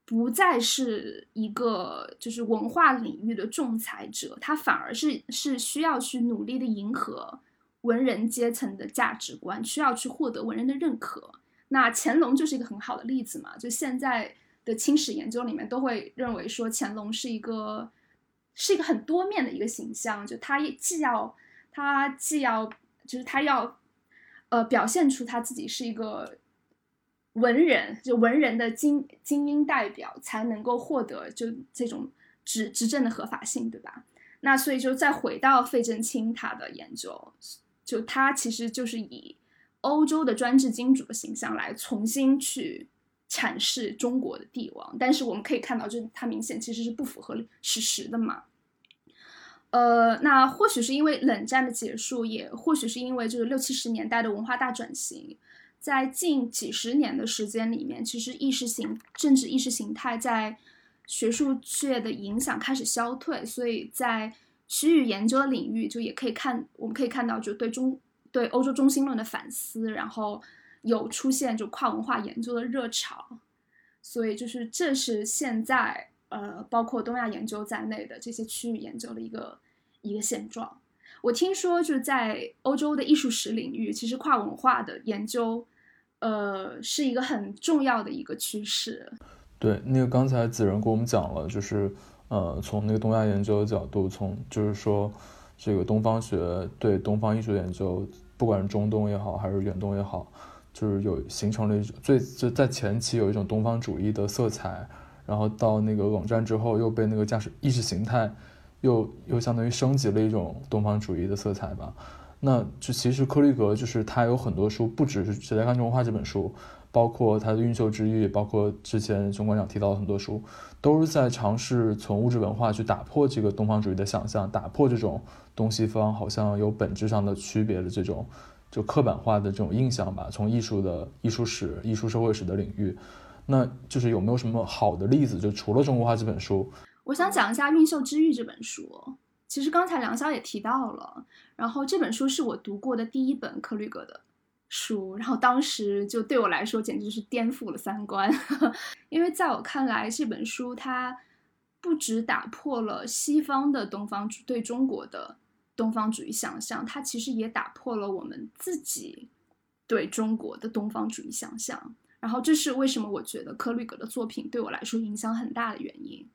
Speaker 2: 不再是一个就是文化领域的仲裁者，他反而是是需要去努力的迎合文人阶层的价值观，需要去获得文人的认可。那乾隆就是一个很好的例子嘛，就现在。的清史研究里面都会认为说乾隆是一个是一个很多面的一个形象，就他既要他既要就是他要呃表现出他自己是一个文人，就文人的精精英代表，才能够获得就这种执执政的合法性，对吧？那所以就再回到费正清他的研究，就他其实就是以欧洲的专制君主的形象来重新去。阐释中国的帝王，但是我们可以看到，就是他明显其实是不符合史实的嘛。呃，那或许是因为冷战的结束，也或许是因为就是六七十年代的文化大转型，在近几十年的时间里面，其实意识形政治意识形态在学术界的影响开始消退，所以在区域研究领域，就也可以看，我们可以看到，就对中对欧洲中心论的反思，然后。有出现就跨文化研究的热潮，所以就是这是现在呃包括东亚研究在内的这些区域研究的一个一个现状。我听说就是在欧洲的艺术史领域，其实跨文化的研究呃是一个很重要的一个趋势。
Speaker 5: 对，那个刚才子仁给我们讲了，就是呃从那个东亚研究的角度，从就是说这个东方学对东方艺术研究，不管是中东也好，还是远东也好。就是有形成了一种最就在前期有一种东方主义的色彩，然后到那个冷战之后又被那个驾驶意识形态，又又相当于升级了一种东方主义的色彩吧。那就其实柯立格就是他有很多书，不只是《谁在看中国画》这本书，包括他的《运秀之域》，包括之前熊馆长提到的很多书，都是在尝试从物质文化去打破这个东方主义的想象，打破这种东西方好像有本质上的区别的这种。就刻板化的这种印象吧，从艺术的艺术史、艺术社会史的领域，那就是有没有什么好的例子？就除了中国画这本书，
Speaker 2: 我想讲一下《运秀之域》这本书。其实刚才梁霄也提到了，然后这本书是我读过的第一本克律格的书，然后当时就对我来说简直是颠覆了三观，因为在我看来，这本书它不止打破了西方的东方对中国的。东方主义想象，它其实也打破了我们自己对中国的东方主义想象。然后，这是为什么我觉得柯律格的作品对我来说影响很大的原因。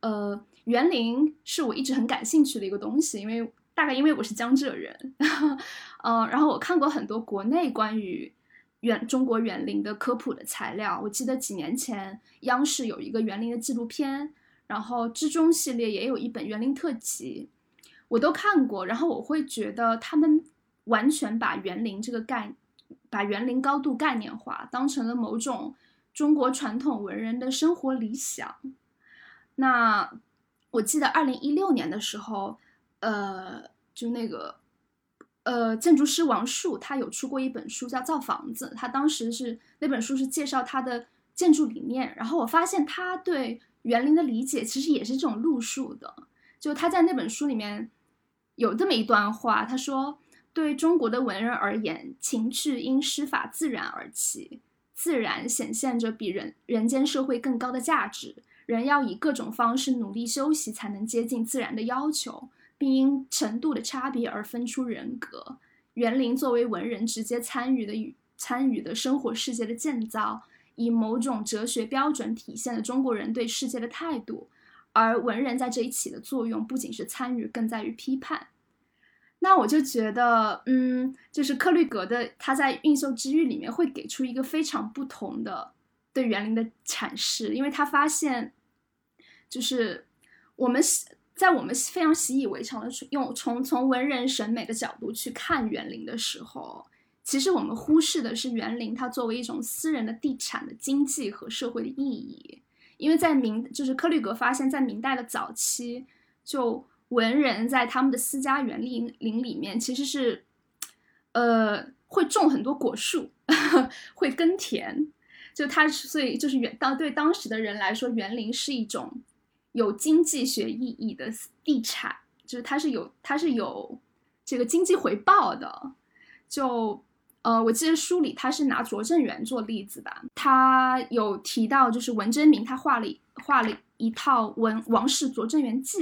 Speaker 2: 呃，园林是我一直很感兴趣的一个东西，因为大概因为我是江浙人，嗯，然后我看过很多国内关于园中国园林的科普的材料。我记得几年前央视有一个园林的纪录片，然后之中系列也有一本园林特辑。我都看过，然后我会觉得他们完全把园林这个概，把园林高度概念化，当成了某种中国传统文人的生活理想。那我记得二零一六年的时候，呃，就那个，呃，建筑师王树他有出过一本书叫《造房子》，他当时是那本书是介绍他的建筑理念，然后我发现他对园林的理解其实也是这种路数的，就他在那本书里面。有这么一段话，他说：“对中国的文人而言，情趣因师法自然而起，自然显现着比人人间社会更高的价值。人要以各种方式努力修习，才能接近自然的要求，并因程度的差别而分出人格。园林作为文人直接参与的与参与的生活世界的建造，以某种哲学标准体现了中国人对世界的态度。而文人在这一起的作用不仅是参与，更在于批判。那我就觉得，嗯，就是克律格的他在《运秀之域》里面会给出一个非常不同的对园林的阐释，因为他发现，就是我们习在我们非常习以为常的用从从文人审美的角度去看园林的时候，其实我们忽视的是园林它作为一种私人的地产的经济和社会的意义。因为在明，就是克律格发现，在明代的早期，就文人在他们的私家园林林里面，其实是，呃，会种很多果树，会耕田。就他，所以就是园当对当时的人来说，园林是一种有经济学意义的地产，就是它是有它是有这个经济回报的，就。呃，我记得书里他是拿拙政园做例子吧，他有提到就是文征明他画了画了一套《文王氏拙政园记》，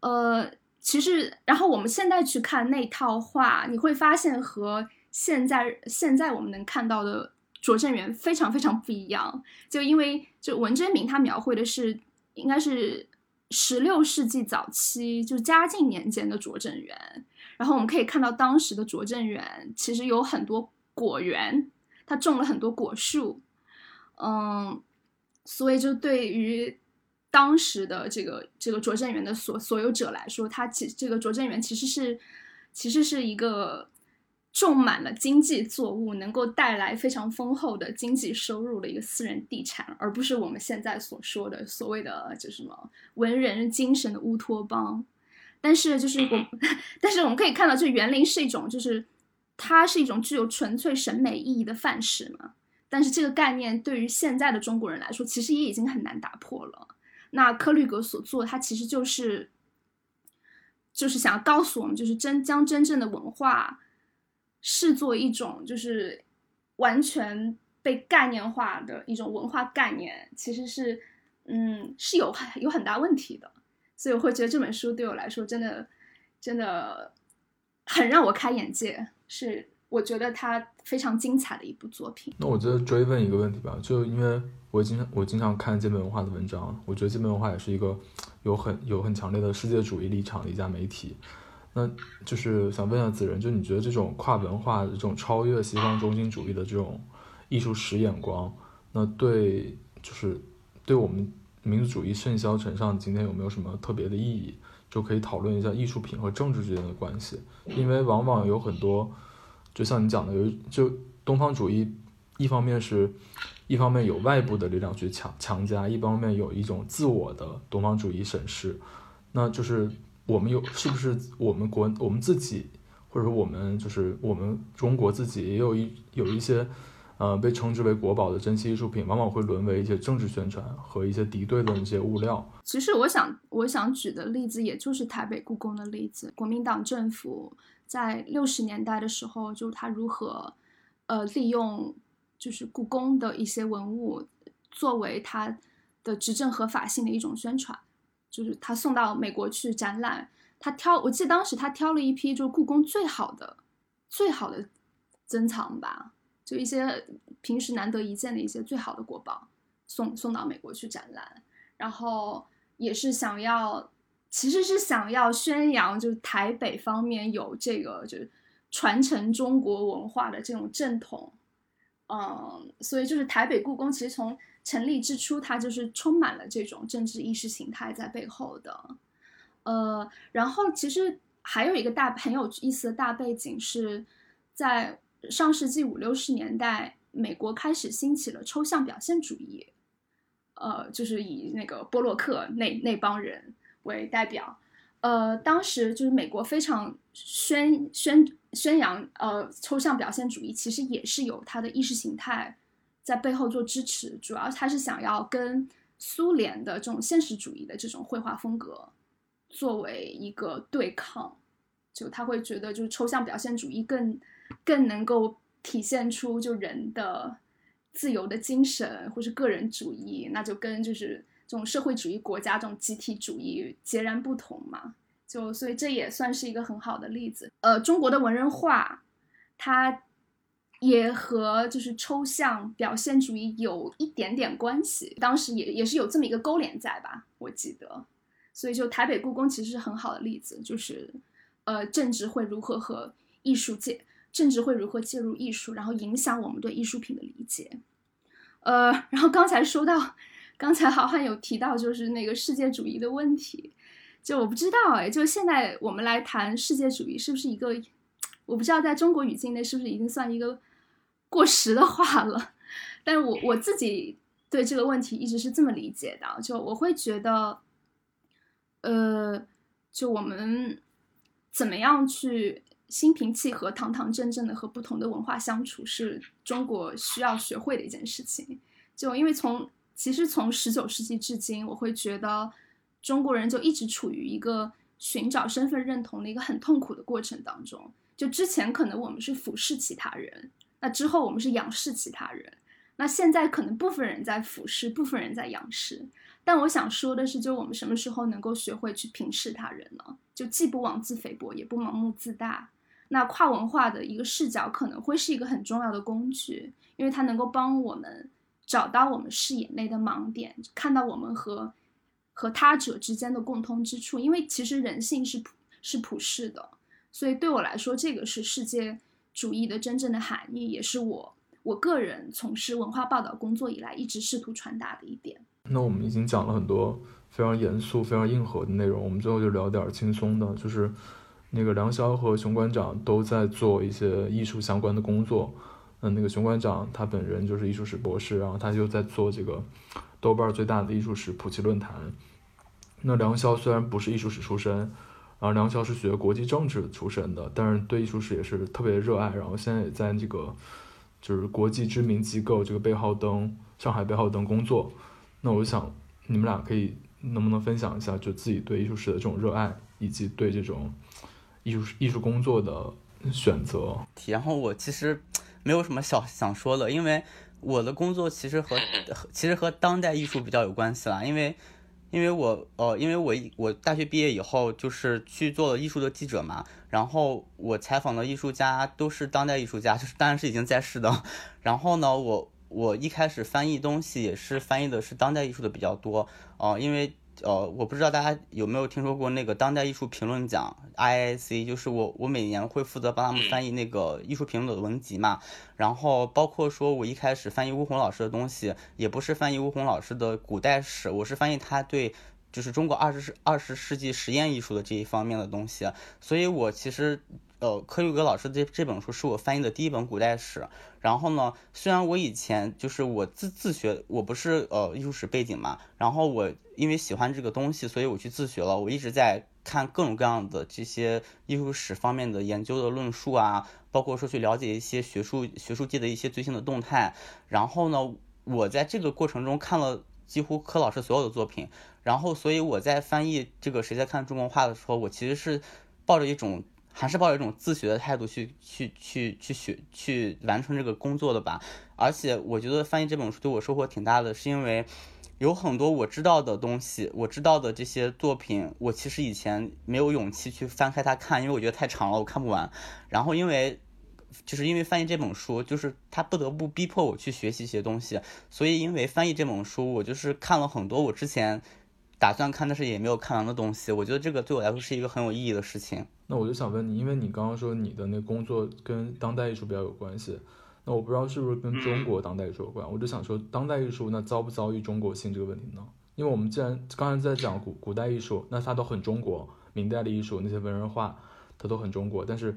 Speaker 2: 呃，其实然后我们现在去看那套画，你会发现和现在现在我们能看到的拙政园非常非常不一样，就因为就文征明他描绘的是应该是十六世纪早期，就嘉靖年间的拙政园。然后我们可以看到，当时的拙政园其实有很多果园，它种了很多果树，嗯，所以就对于当时的这个这个拙政园的所所有者来说，它其这个拙政园其实是其实是一个种满了经济作物，能够带来非常丰厚的经济收入的一个私人地产，而不是我们现在所说的所谓的就什么文人精神的乌托邦。但是就是我，但是我们可以看到，这园林是一种，就是它是一种具有纯粹审美意义的范式嘛。但是这个概念对于现在的中国人来说，其实也已经很难打破了。那科律格所做，他其实就是，就是想要告诉我们，就是真将真正的文化视作一种，就是完全被概念化的一种文化概念，其实是，嗯，是有有很大问题的。所以我会觉得这本书对我来说真的，真的很让我开眼界，是我觉得它非常精彩的一部作品。
Speaker 5: 那我觉得追问一个问题吧，就因为我经常我经常看界面文化的文章，我觉得界面文化也是一个有很有很强烈的世界主义立场的一家媒体。那就是想问一下子仁，就你觉得这种跨文化的这种超越西方中心主义的这种艺术史眼光，那对就是对我们。民族主义甚嚣尘上，今天有没有什么特别的意义？就可以讨论一下艺术品和政治之间的关系。因为往往有很多，就像你讲的，有就东方主义，一方面是，一方面有外部的力量去强强加，一方面有一种自我的东方主义审视。那就是我们有是不是我们国我们自己，或者说我们就是我们中国自己也有一有一些。呃，被称之为国宝的珍稀艺术品，往往会沦为一些政治宣传和一些敌对的一些物料。
Speaker 2: 其实，我想我想举的例子，也就是台北故宫的例子。国民党政府在六十年代的时候，就他如何，呃，利用就是故宫的一些文物，作为他的执政合法性的一种宣传，就是他送到美国去展览，他挑，我记得当时他挑了一批就是故宫最好的、最好的珍藏吧。就一些平时难得一见的一些最好的国宝，送送到美国去展览，然后也是想要，其实是想要宣扬，就是台北方面有这个就是传承中国文化的这种正统，嗯，所以就是台北故宫其实从成立之初，它就是充满了这种政治意识形态在背后的，呃，然后其实还有一个大很有意思的大背景是在。上世纪五六十年代，美国开始兴起了抽象表现主义，呃，就是以那个波洛克那那帮人为代表，呃，当时就是美国非常宣宣宣扬，呃，抽象表现主义其实也是有它的意识形态在背后做支持，主要他是想要跟苏联的这种现实主义的这种绘画风格作为一个对抗，就他会觉得就是抽象表现主义更。更能够体现出就人的自由的精神，或是个人主义，那就跟就是这种社会主义国家这种集体主义截然不同嘛。就所以这也算是一个很好的例子。呃，中国的文人画，它也和就是抽象表现主义有一点点关系，当时也也是有这么一个勾连在吧，我记得。所以就台北故宫其实是很好的例子，就是呃政治会如何和艺术界，政治会如何介入艺术，然后影响我们对艺术品的理解。呃，然后刚才说到，刚才好汉有提到就是那个世界主义的问题，就我不知道哎，就现在我们来谈世界主义是不是一个，我不知道在中国语境内是不是已经算一个过时的话了，但是我我自己对这个问题一直是这么理解的，就我会觉得，呃，就我们怎么样去。心平气和、堂堂正正的和不同的文化相处，是中国需要学会的一件事情。就因为从其实从十九世纪至今，我会觉得中国人就一直处于一个寻找身份认同的一个很痛苦的过程当中。就之前可能我们是俯视其他人，那之后我们是仰视其他人，那现在可能部分人在俯视，部分人在仰视。但我想说的是，就我们什么时候能够学会去平视他人呢？就既不妄自菲薄，也不盲目自大。那跨文化的一个视角可能会是一个很重要的工具，因为它能够帮我们找到我们视野内的盲点，看到我们和和他者之间的共通之处。因为其实人性是普是普世的，所以对我来说，这个是世界主义的真正的含义，也是我我个人从事文化报道工作以来一直试图传达的一点。
Speaker 5: 那我们已经讲了很多非常严肃、非常硬核的内容，我们最后就聊点轻松的，就是。那个梁霄和熊馆长都在做一些艺术相关的工作，嗯，那个熊馆长他本人就是艺术史博士，然后他就在做这个豆瓣最大的艺术史普及论坛。那梁霄虽然不是艺术史出身，然后梁霄是学国际政治出身的，但是对艺术史也是特别热爱，然后现在也在这个就是国际知名机构这个贝浩登上海贝浩登工作。那我想你们俩可以能不能分享一下，就自己对艺术史的这种热爱，以及对这种。艺术艺术工作的选择，
Speaker 3: 然后我其实没有什么想想说的，因为我的工作其实和 其实和当代艺术比较有关系啦，因为因为我呃因为我我大学毕业以后就是去做了艺术的记者嘛，然后我采访的艺术家都是当代艺术家，就是当然是已经在世的，然后呢我我一开始翻译东西也是翻译的是当代艺术的比较多，哦因为。呃，我不知道大家有没有听说过那个当代艺术评论奖 IIC，就是我我每年会负责帮他们翻译那个艺术评论的文集嘛。然后包括说我一开始翻译吴红老师的东西，也不是翻译吴红老师的古代史，我是翻译他对就是中国二十世二十世纪实验艺术的这一方面的东西。所以我其实。呃，柯玉格老师这这本书是我翻译的第一本古代史。然后呢，虽然我以前就是我自自学，我不是呃艺术史背景嘛。然后我因为喜欢这个东西，所以我去自学了。我一直在看各种各样的这些艺术史方面的研究的论述啊，包括说去了解一些学术学术界的一些最新的动态。然后呢，我在这个过程中看了几乎柯老师所有的作品。然后，所以我在翻译这个谁在看中国画的时候，我其实是抱着一种。还是抱着一种自学的态度去去去去学去完成这个工作的吧。而且我觉得翻译这本书对我收获挺大的，是因为有很多我知道的东西，我知道的这些作品，我其实以前没有勇气去翻开它看，因为我觉得太长了，我看不完。然后因为就是因为翻译这本书，就是他不得不逼迫我去学习一些东西，所以因为翻译这本书，我就是看了很多我之前。打算看，但是也没有看完的东西，我觉得这个对我来说是一个很有意义的事情。
Speaker 5: 那我就想问你，因为你刚刚说你的那工作跟当代艺术比较有关系，那我不知道是不是跟中国当代艺术有关。我就想说，当代艺术那遭不遭遇中国性这个问题呢？因为我们既然刚才在讲古古代艺术，那它都很中国，明代的艺术那些文人画，它都很中国。但是，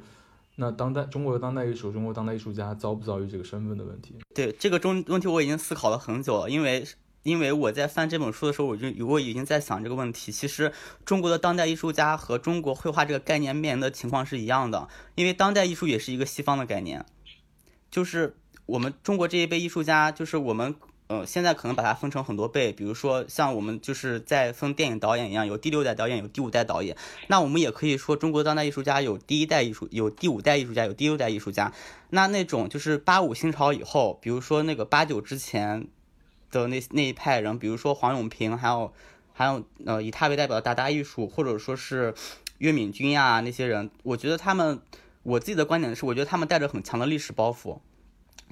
Speaker 5: 那当代中国的当代艺术，中国当代艺术家遭不遭遇这个身份的问题？
Speaker 3: 对这个中问题，我已经思考了很久了，因为。因为我在翻这本书的时候，我就我已经在想这个问题。其实中国的当代艺术家和中国绘画这个概念面临的情况是一样的。因为当代艺术也是一个西方的概念，就是我们中国这一辈艺术家，就是我们呃现在可能把它分成很多辈，比如说像我们就是在分电影导演一样，有第六代导演，有第五代导演。那我们也可以说，中国当代艺术家有第一代艺术，有第五代艺术家，有第六代艺术家。那那种就是八五新潮以后，比如说那个八九之前。的那那一派人，比如说黄永平，还有还有呃以他为代表的达达艺术，或者说是岳敏君呀那些人，我觉得他们，我自己的观点是，我觉得他们带着很强的历史包袱，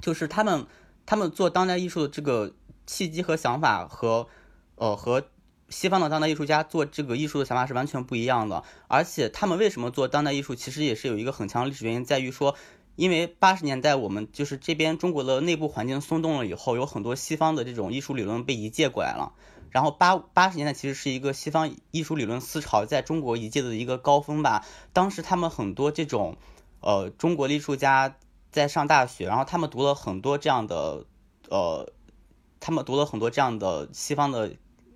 Speaker 3: 就是他们他们做当代艺术的这个契机和想法和呃和西方的当代艺术家做这个艺术的想法是完全不一样的，而且他们为什么做当代艺术，其实也是有一个很强的历史原因，在于说。因为八十年代我们就是这边中国的内部环境松动了以后，有很多西方的这种艺术理论被移介过来了。然后八八十年代其实是一个西方艺术理论思潮在中国移介的一个高峰吧。当时他们很多这种呃中国艺术家在上大学，然后他们读了很多这样的呃，他们读了很多这样的西方的。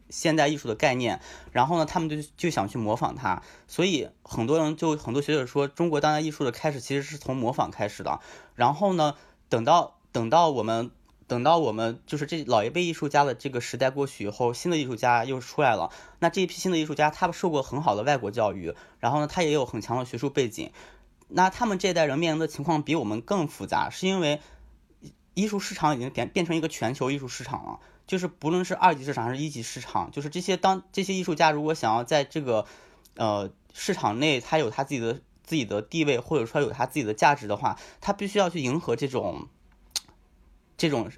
Speaker 3: 现代艺术的概念，然后呢，他们就就想去模仿它，所以很多人就很多学者说，中国当代艺术的开始其实是从模仿开始的。然后呢，等到等到我们等到我们就是这老一辈艺术家的这个时代过去以后，新的艺术家又出来了。那这一批新的艺术家，他受过很好的外国教育，然后呢，他也有很强的学术背景。那他们这一代人面临的情况比我们更复杂，是因为艺术市场已经变变成一个全球艺术市场了。就是不论是二级市场还是一级市场，就是这些当这些艺术家如果想要在这个呃市场内，他有他自己的自己的地位，或者说有他自己的价值的话，他必须要去迎合这种这种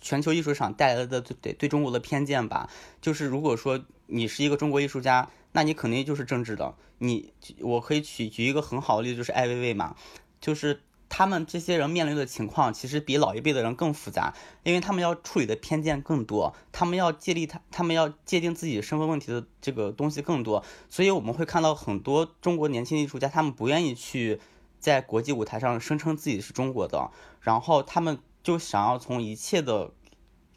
Speaker 3: 全球艺术市场带来的对对中国的偏见吧。就是如果说你是一个中国艺术家，那你肯定就是政治的。你我可以举举一个很好的例子，就是艾薇薇嘛，就是。他们这些人面临的情况其实比老一辈的人更复杂，因为他们要处理的偏见更多，他们要借力他，他们要界定自己身份问题的这个东西更多，所以我们会看到很多中国年轻艺术家，他们不愿意去在国际舞台上声称自己是中国的，然后他们就想要从一切的。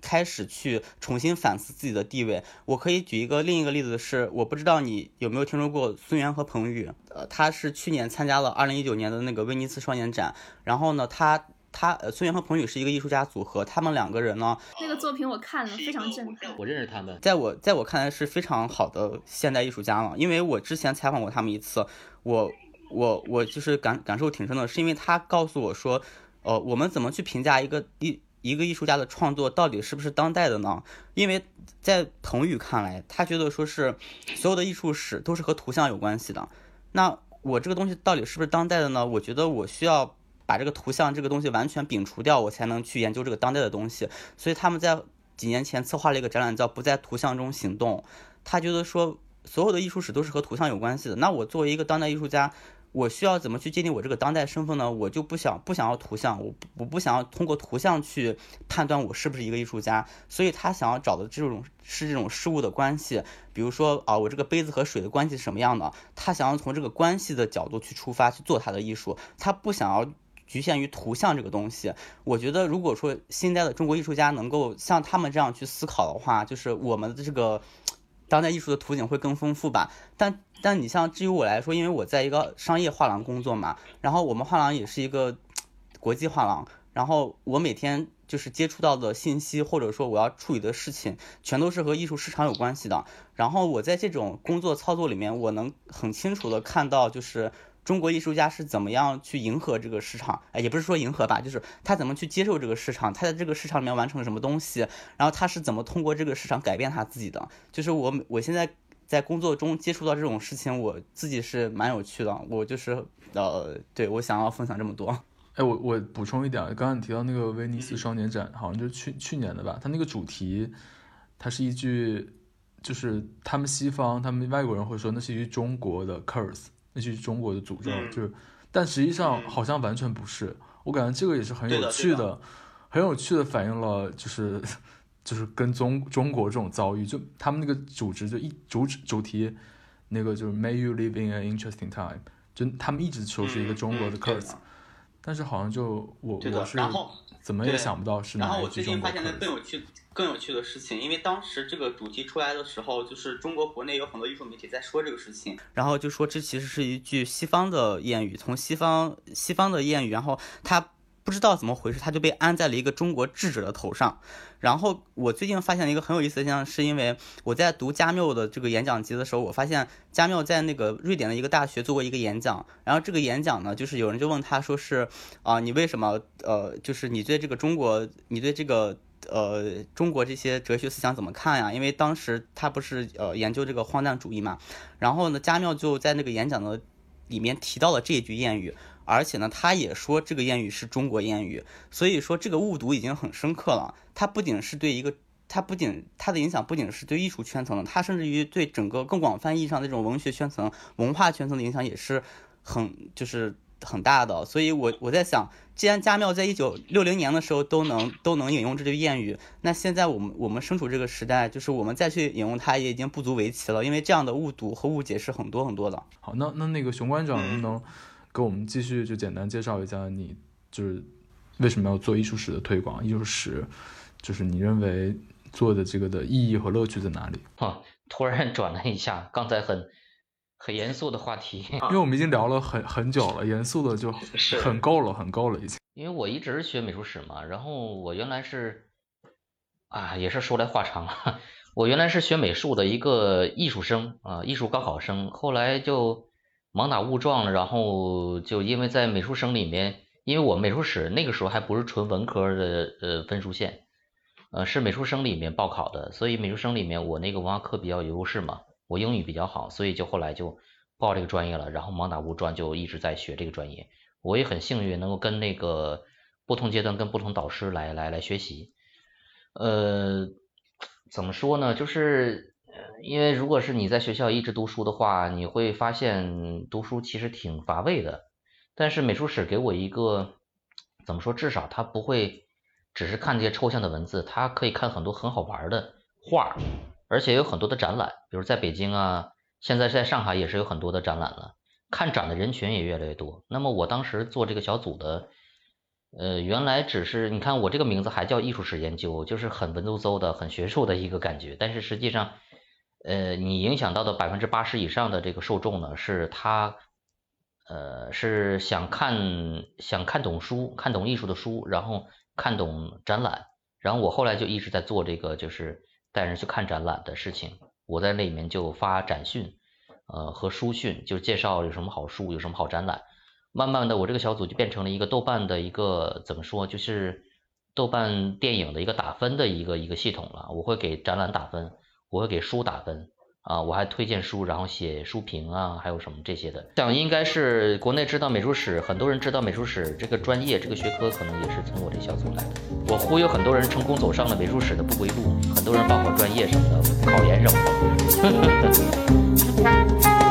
Speaker 3: 开始去重新反思自己的地位。我可以举一个另一个例子是，我不知道你有没有听说过孙元和彭宇，呃，他是去年参加了二零一九年的那个威尼斯双年展。然后呢，他他呃，孙元和彭宇是一个艺术家组合，他们两个人呢，
Speaker 2: 那个作品我看了，非常震撼。
Speaker 4: 我认识他们，
Speaker 3: 在我在我看来是非常好的现代艺术家了，因为我之前采访过他们一次，我我我就是感感受挺深的，是因为他告诉我说，呃，我们怎么去评价一个艺。一个艺术家的创作到底是不是当代的呢？因为在彭宇看来，他觉得说是所有的艺术史都是和图像有关系的。那我这个东西到底是不是当代的呢？我觉得我需要把这个图像这个东西完全摒除掉，我才能去研究这个当代的东西。所以他们在几年前策划了一个展览，叫“不在图像中行动”。他觉得说所有的艺术史都是和图像有关系的。那我作为一个当代艺术家。我需要怎么去界定我这个当代身份呢？我就不想不想要图像，我我不想要通过图像去判断我是不是一个艺术家。所以他想要找的这种是这种事物的关系，比如说啊，我这个杯子和水的关系是什么样的？他想要从这个关系的角度去出发去做他的艺术，他不想要局限于图像这个东西。我觉得如果说现在的中国艺术家能够像他们这样去思考的话，就是我们的这个。当代艺术的图景会更丰富吧，但但你像至于我来说，因为我在一个商业画廊工作嘛，然后我们画廊也是一个国际画廊，然后我每天就是接触到的信息或者说我要处理的事情，全都是和艺术市场有关系的。然后我在这种工作操作里面，我能很清楚的看到就是。中国艺术家是怎么样去迎合这个市场？哎，也不是说迎合吧，就是他怎么去接受这个市场，他在这个市场里面完成了什么东西，然后他是怎么通过这个市场改变他自己的？就是我我现在在工作中接触到这种事情，我自己是蛮有趣的。我就是呃，对我想要分享这么多。
Speaker 5: 哎，我我补充一点，刚刚你提到那个威尼斯双年展，好像就是去去年的吧？它那个主题，它是一句，就是他们西方他们外国人会说，那是一句中国的 curse。那是中国的诅咒，就是，但实际上好像完全不是。我感觉这个也是很有趣的，很有趣的反映了，就是，就是跟中中国这种遭遇，就他们那个组织就一主旨主题，那个就是 May you live in an interesting time，就他们一直说是一个中国的 curse，但是好像就我我是怎么也想不到是哪
Speaker 3: 一句中国 curse。更有趣的事情，因为当时这个主题出来的时候，就是中国国内有很多艺术媒体在说这个事情，然后就说这其实是一句西方的谚语，从西方西方的谚语，然后它。不知道怎么回事，他就被安在了一个中国智者的头上。然后我最近发现了一个很有意思的现象，是因为我在读加缪的这个演讲集的时候，我发现加缪在那个瑞典的一个大学做过一个演讲。然后这个演讲呢，就是有人就问他说是啊，你为什么呃，就是你对这个中国，你对这个呃中国这些哲学思想怎么看呀？因为当时他不是呃研究这个荒诞主义嘛，然后呢，加缪就在那个演讲的里面提到了这一句谚语，而且呢，他也说这个谚语是中国谚语，所以说这个误读已经很深刻了。它不仅是对一个，它不仅它的影响不仅是对艺术圈层的，它甚至于对整个更广泛意义上的这种文学圈层、文化圈层的影响也是很就是很大的。所以我我在想，既然家庙在一九六零年的时候都能都能引用这句谚语，那现在我们我们身处这个时代，就是我们再去引用它也已经不足为奇了，因为这样的误读和误解是很多很多的。
Speaker 5: 好，那那那个熊馆长能不能给我们继续就简单介绍一下你就是为什么要做艺术史的推广？艺术史就是你认为做的这个的意义和乐趣在哪里？
Speaker 4: 啊，突然转了一下，刚才很很严肃的话题，
Speaker 5: 因为我们已经聊了很很久了，严肃的就 很够了，很够了已经。
Speaker 4: 因为我一直学美术史嘛，然后我原来是啊，也是说来话长了，我原来是学美术的一个艺术生啊，艺术高考生，后来就盲打误撞，然后就因为在美术生里面，因为我美术史那个时候还不是纯文科的呃分数线，呃是美术生里面报考的，所以美术生里面我那个文化课比较有优势嘛，我英语比较好，所以就后来就报这个专业了，然后盲打误撞就一直在学这个专业。我也很幸运能够跟那个不同阶段跟不同导师来来来学习，呃，怎么说呢？就是因为如果是你在学校一直读书的话，你会发现读书其实挺乏味的。但是美术史给我一个怎么说？至少它不会只是看这些抽象的文字，它可以看很多很好玩的画，而且有很多的展览，比如在北京啊，现在在上海也是有很多的展览了。看展的人群也越来越多。那么我当时做这个小组的，呃，原来只是你看我这个名字还叫艺术史研究，就是很文绉绉的、很学术的一个感觉。但是实际上，呃，你影响到的百分之八十以上的这个受众呢，是他，呃，是想看想看懂书、看懂艺术的书，然后看懂展览。然后我后来就一直在做这个，就是带人去看展览的事情。我在那里面就发展讯。呃，和书讯就介绍有什么好书，有什么好展览。慢慢的，我这个小组就变成了一个豆瓣的一个怎么说，就是豆瓣电影的一个打分的一个一个系统了。我会给展览打分，我会给书打分啊，我还推荐书，然后写书评啊，还有什么这些的。想应该是国内知道美术史，很多人知道美术史这个专业这个学科，可能也是从我这小组来的。我忽悠很多人成功走上了美术史的不归路，很多人报考专业什么的，考研什么的。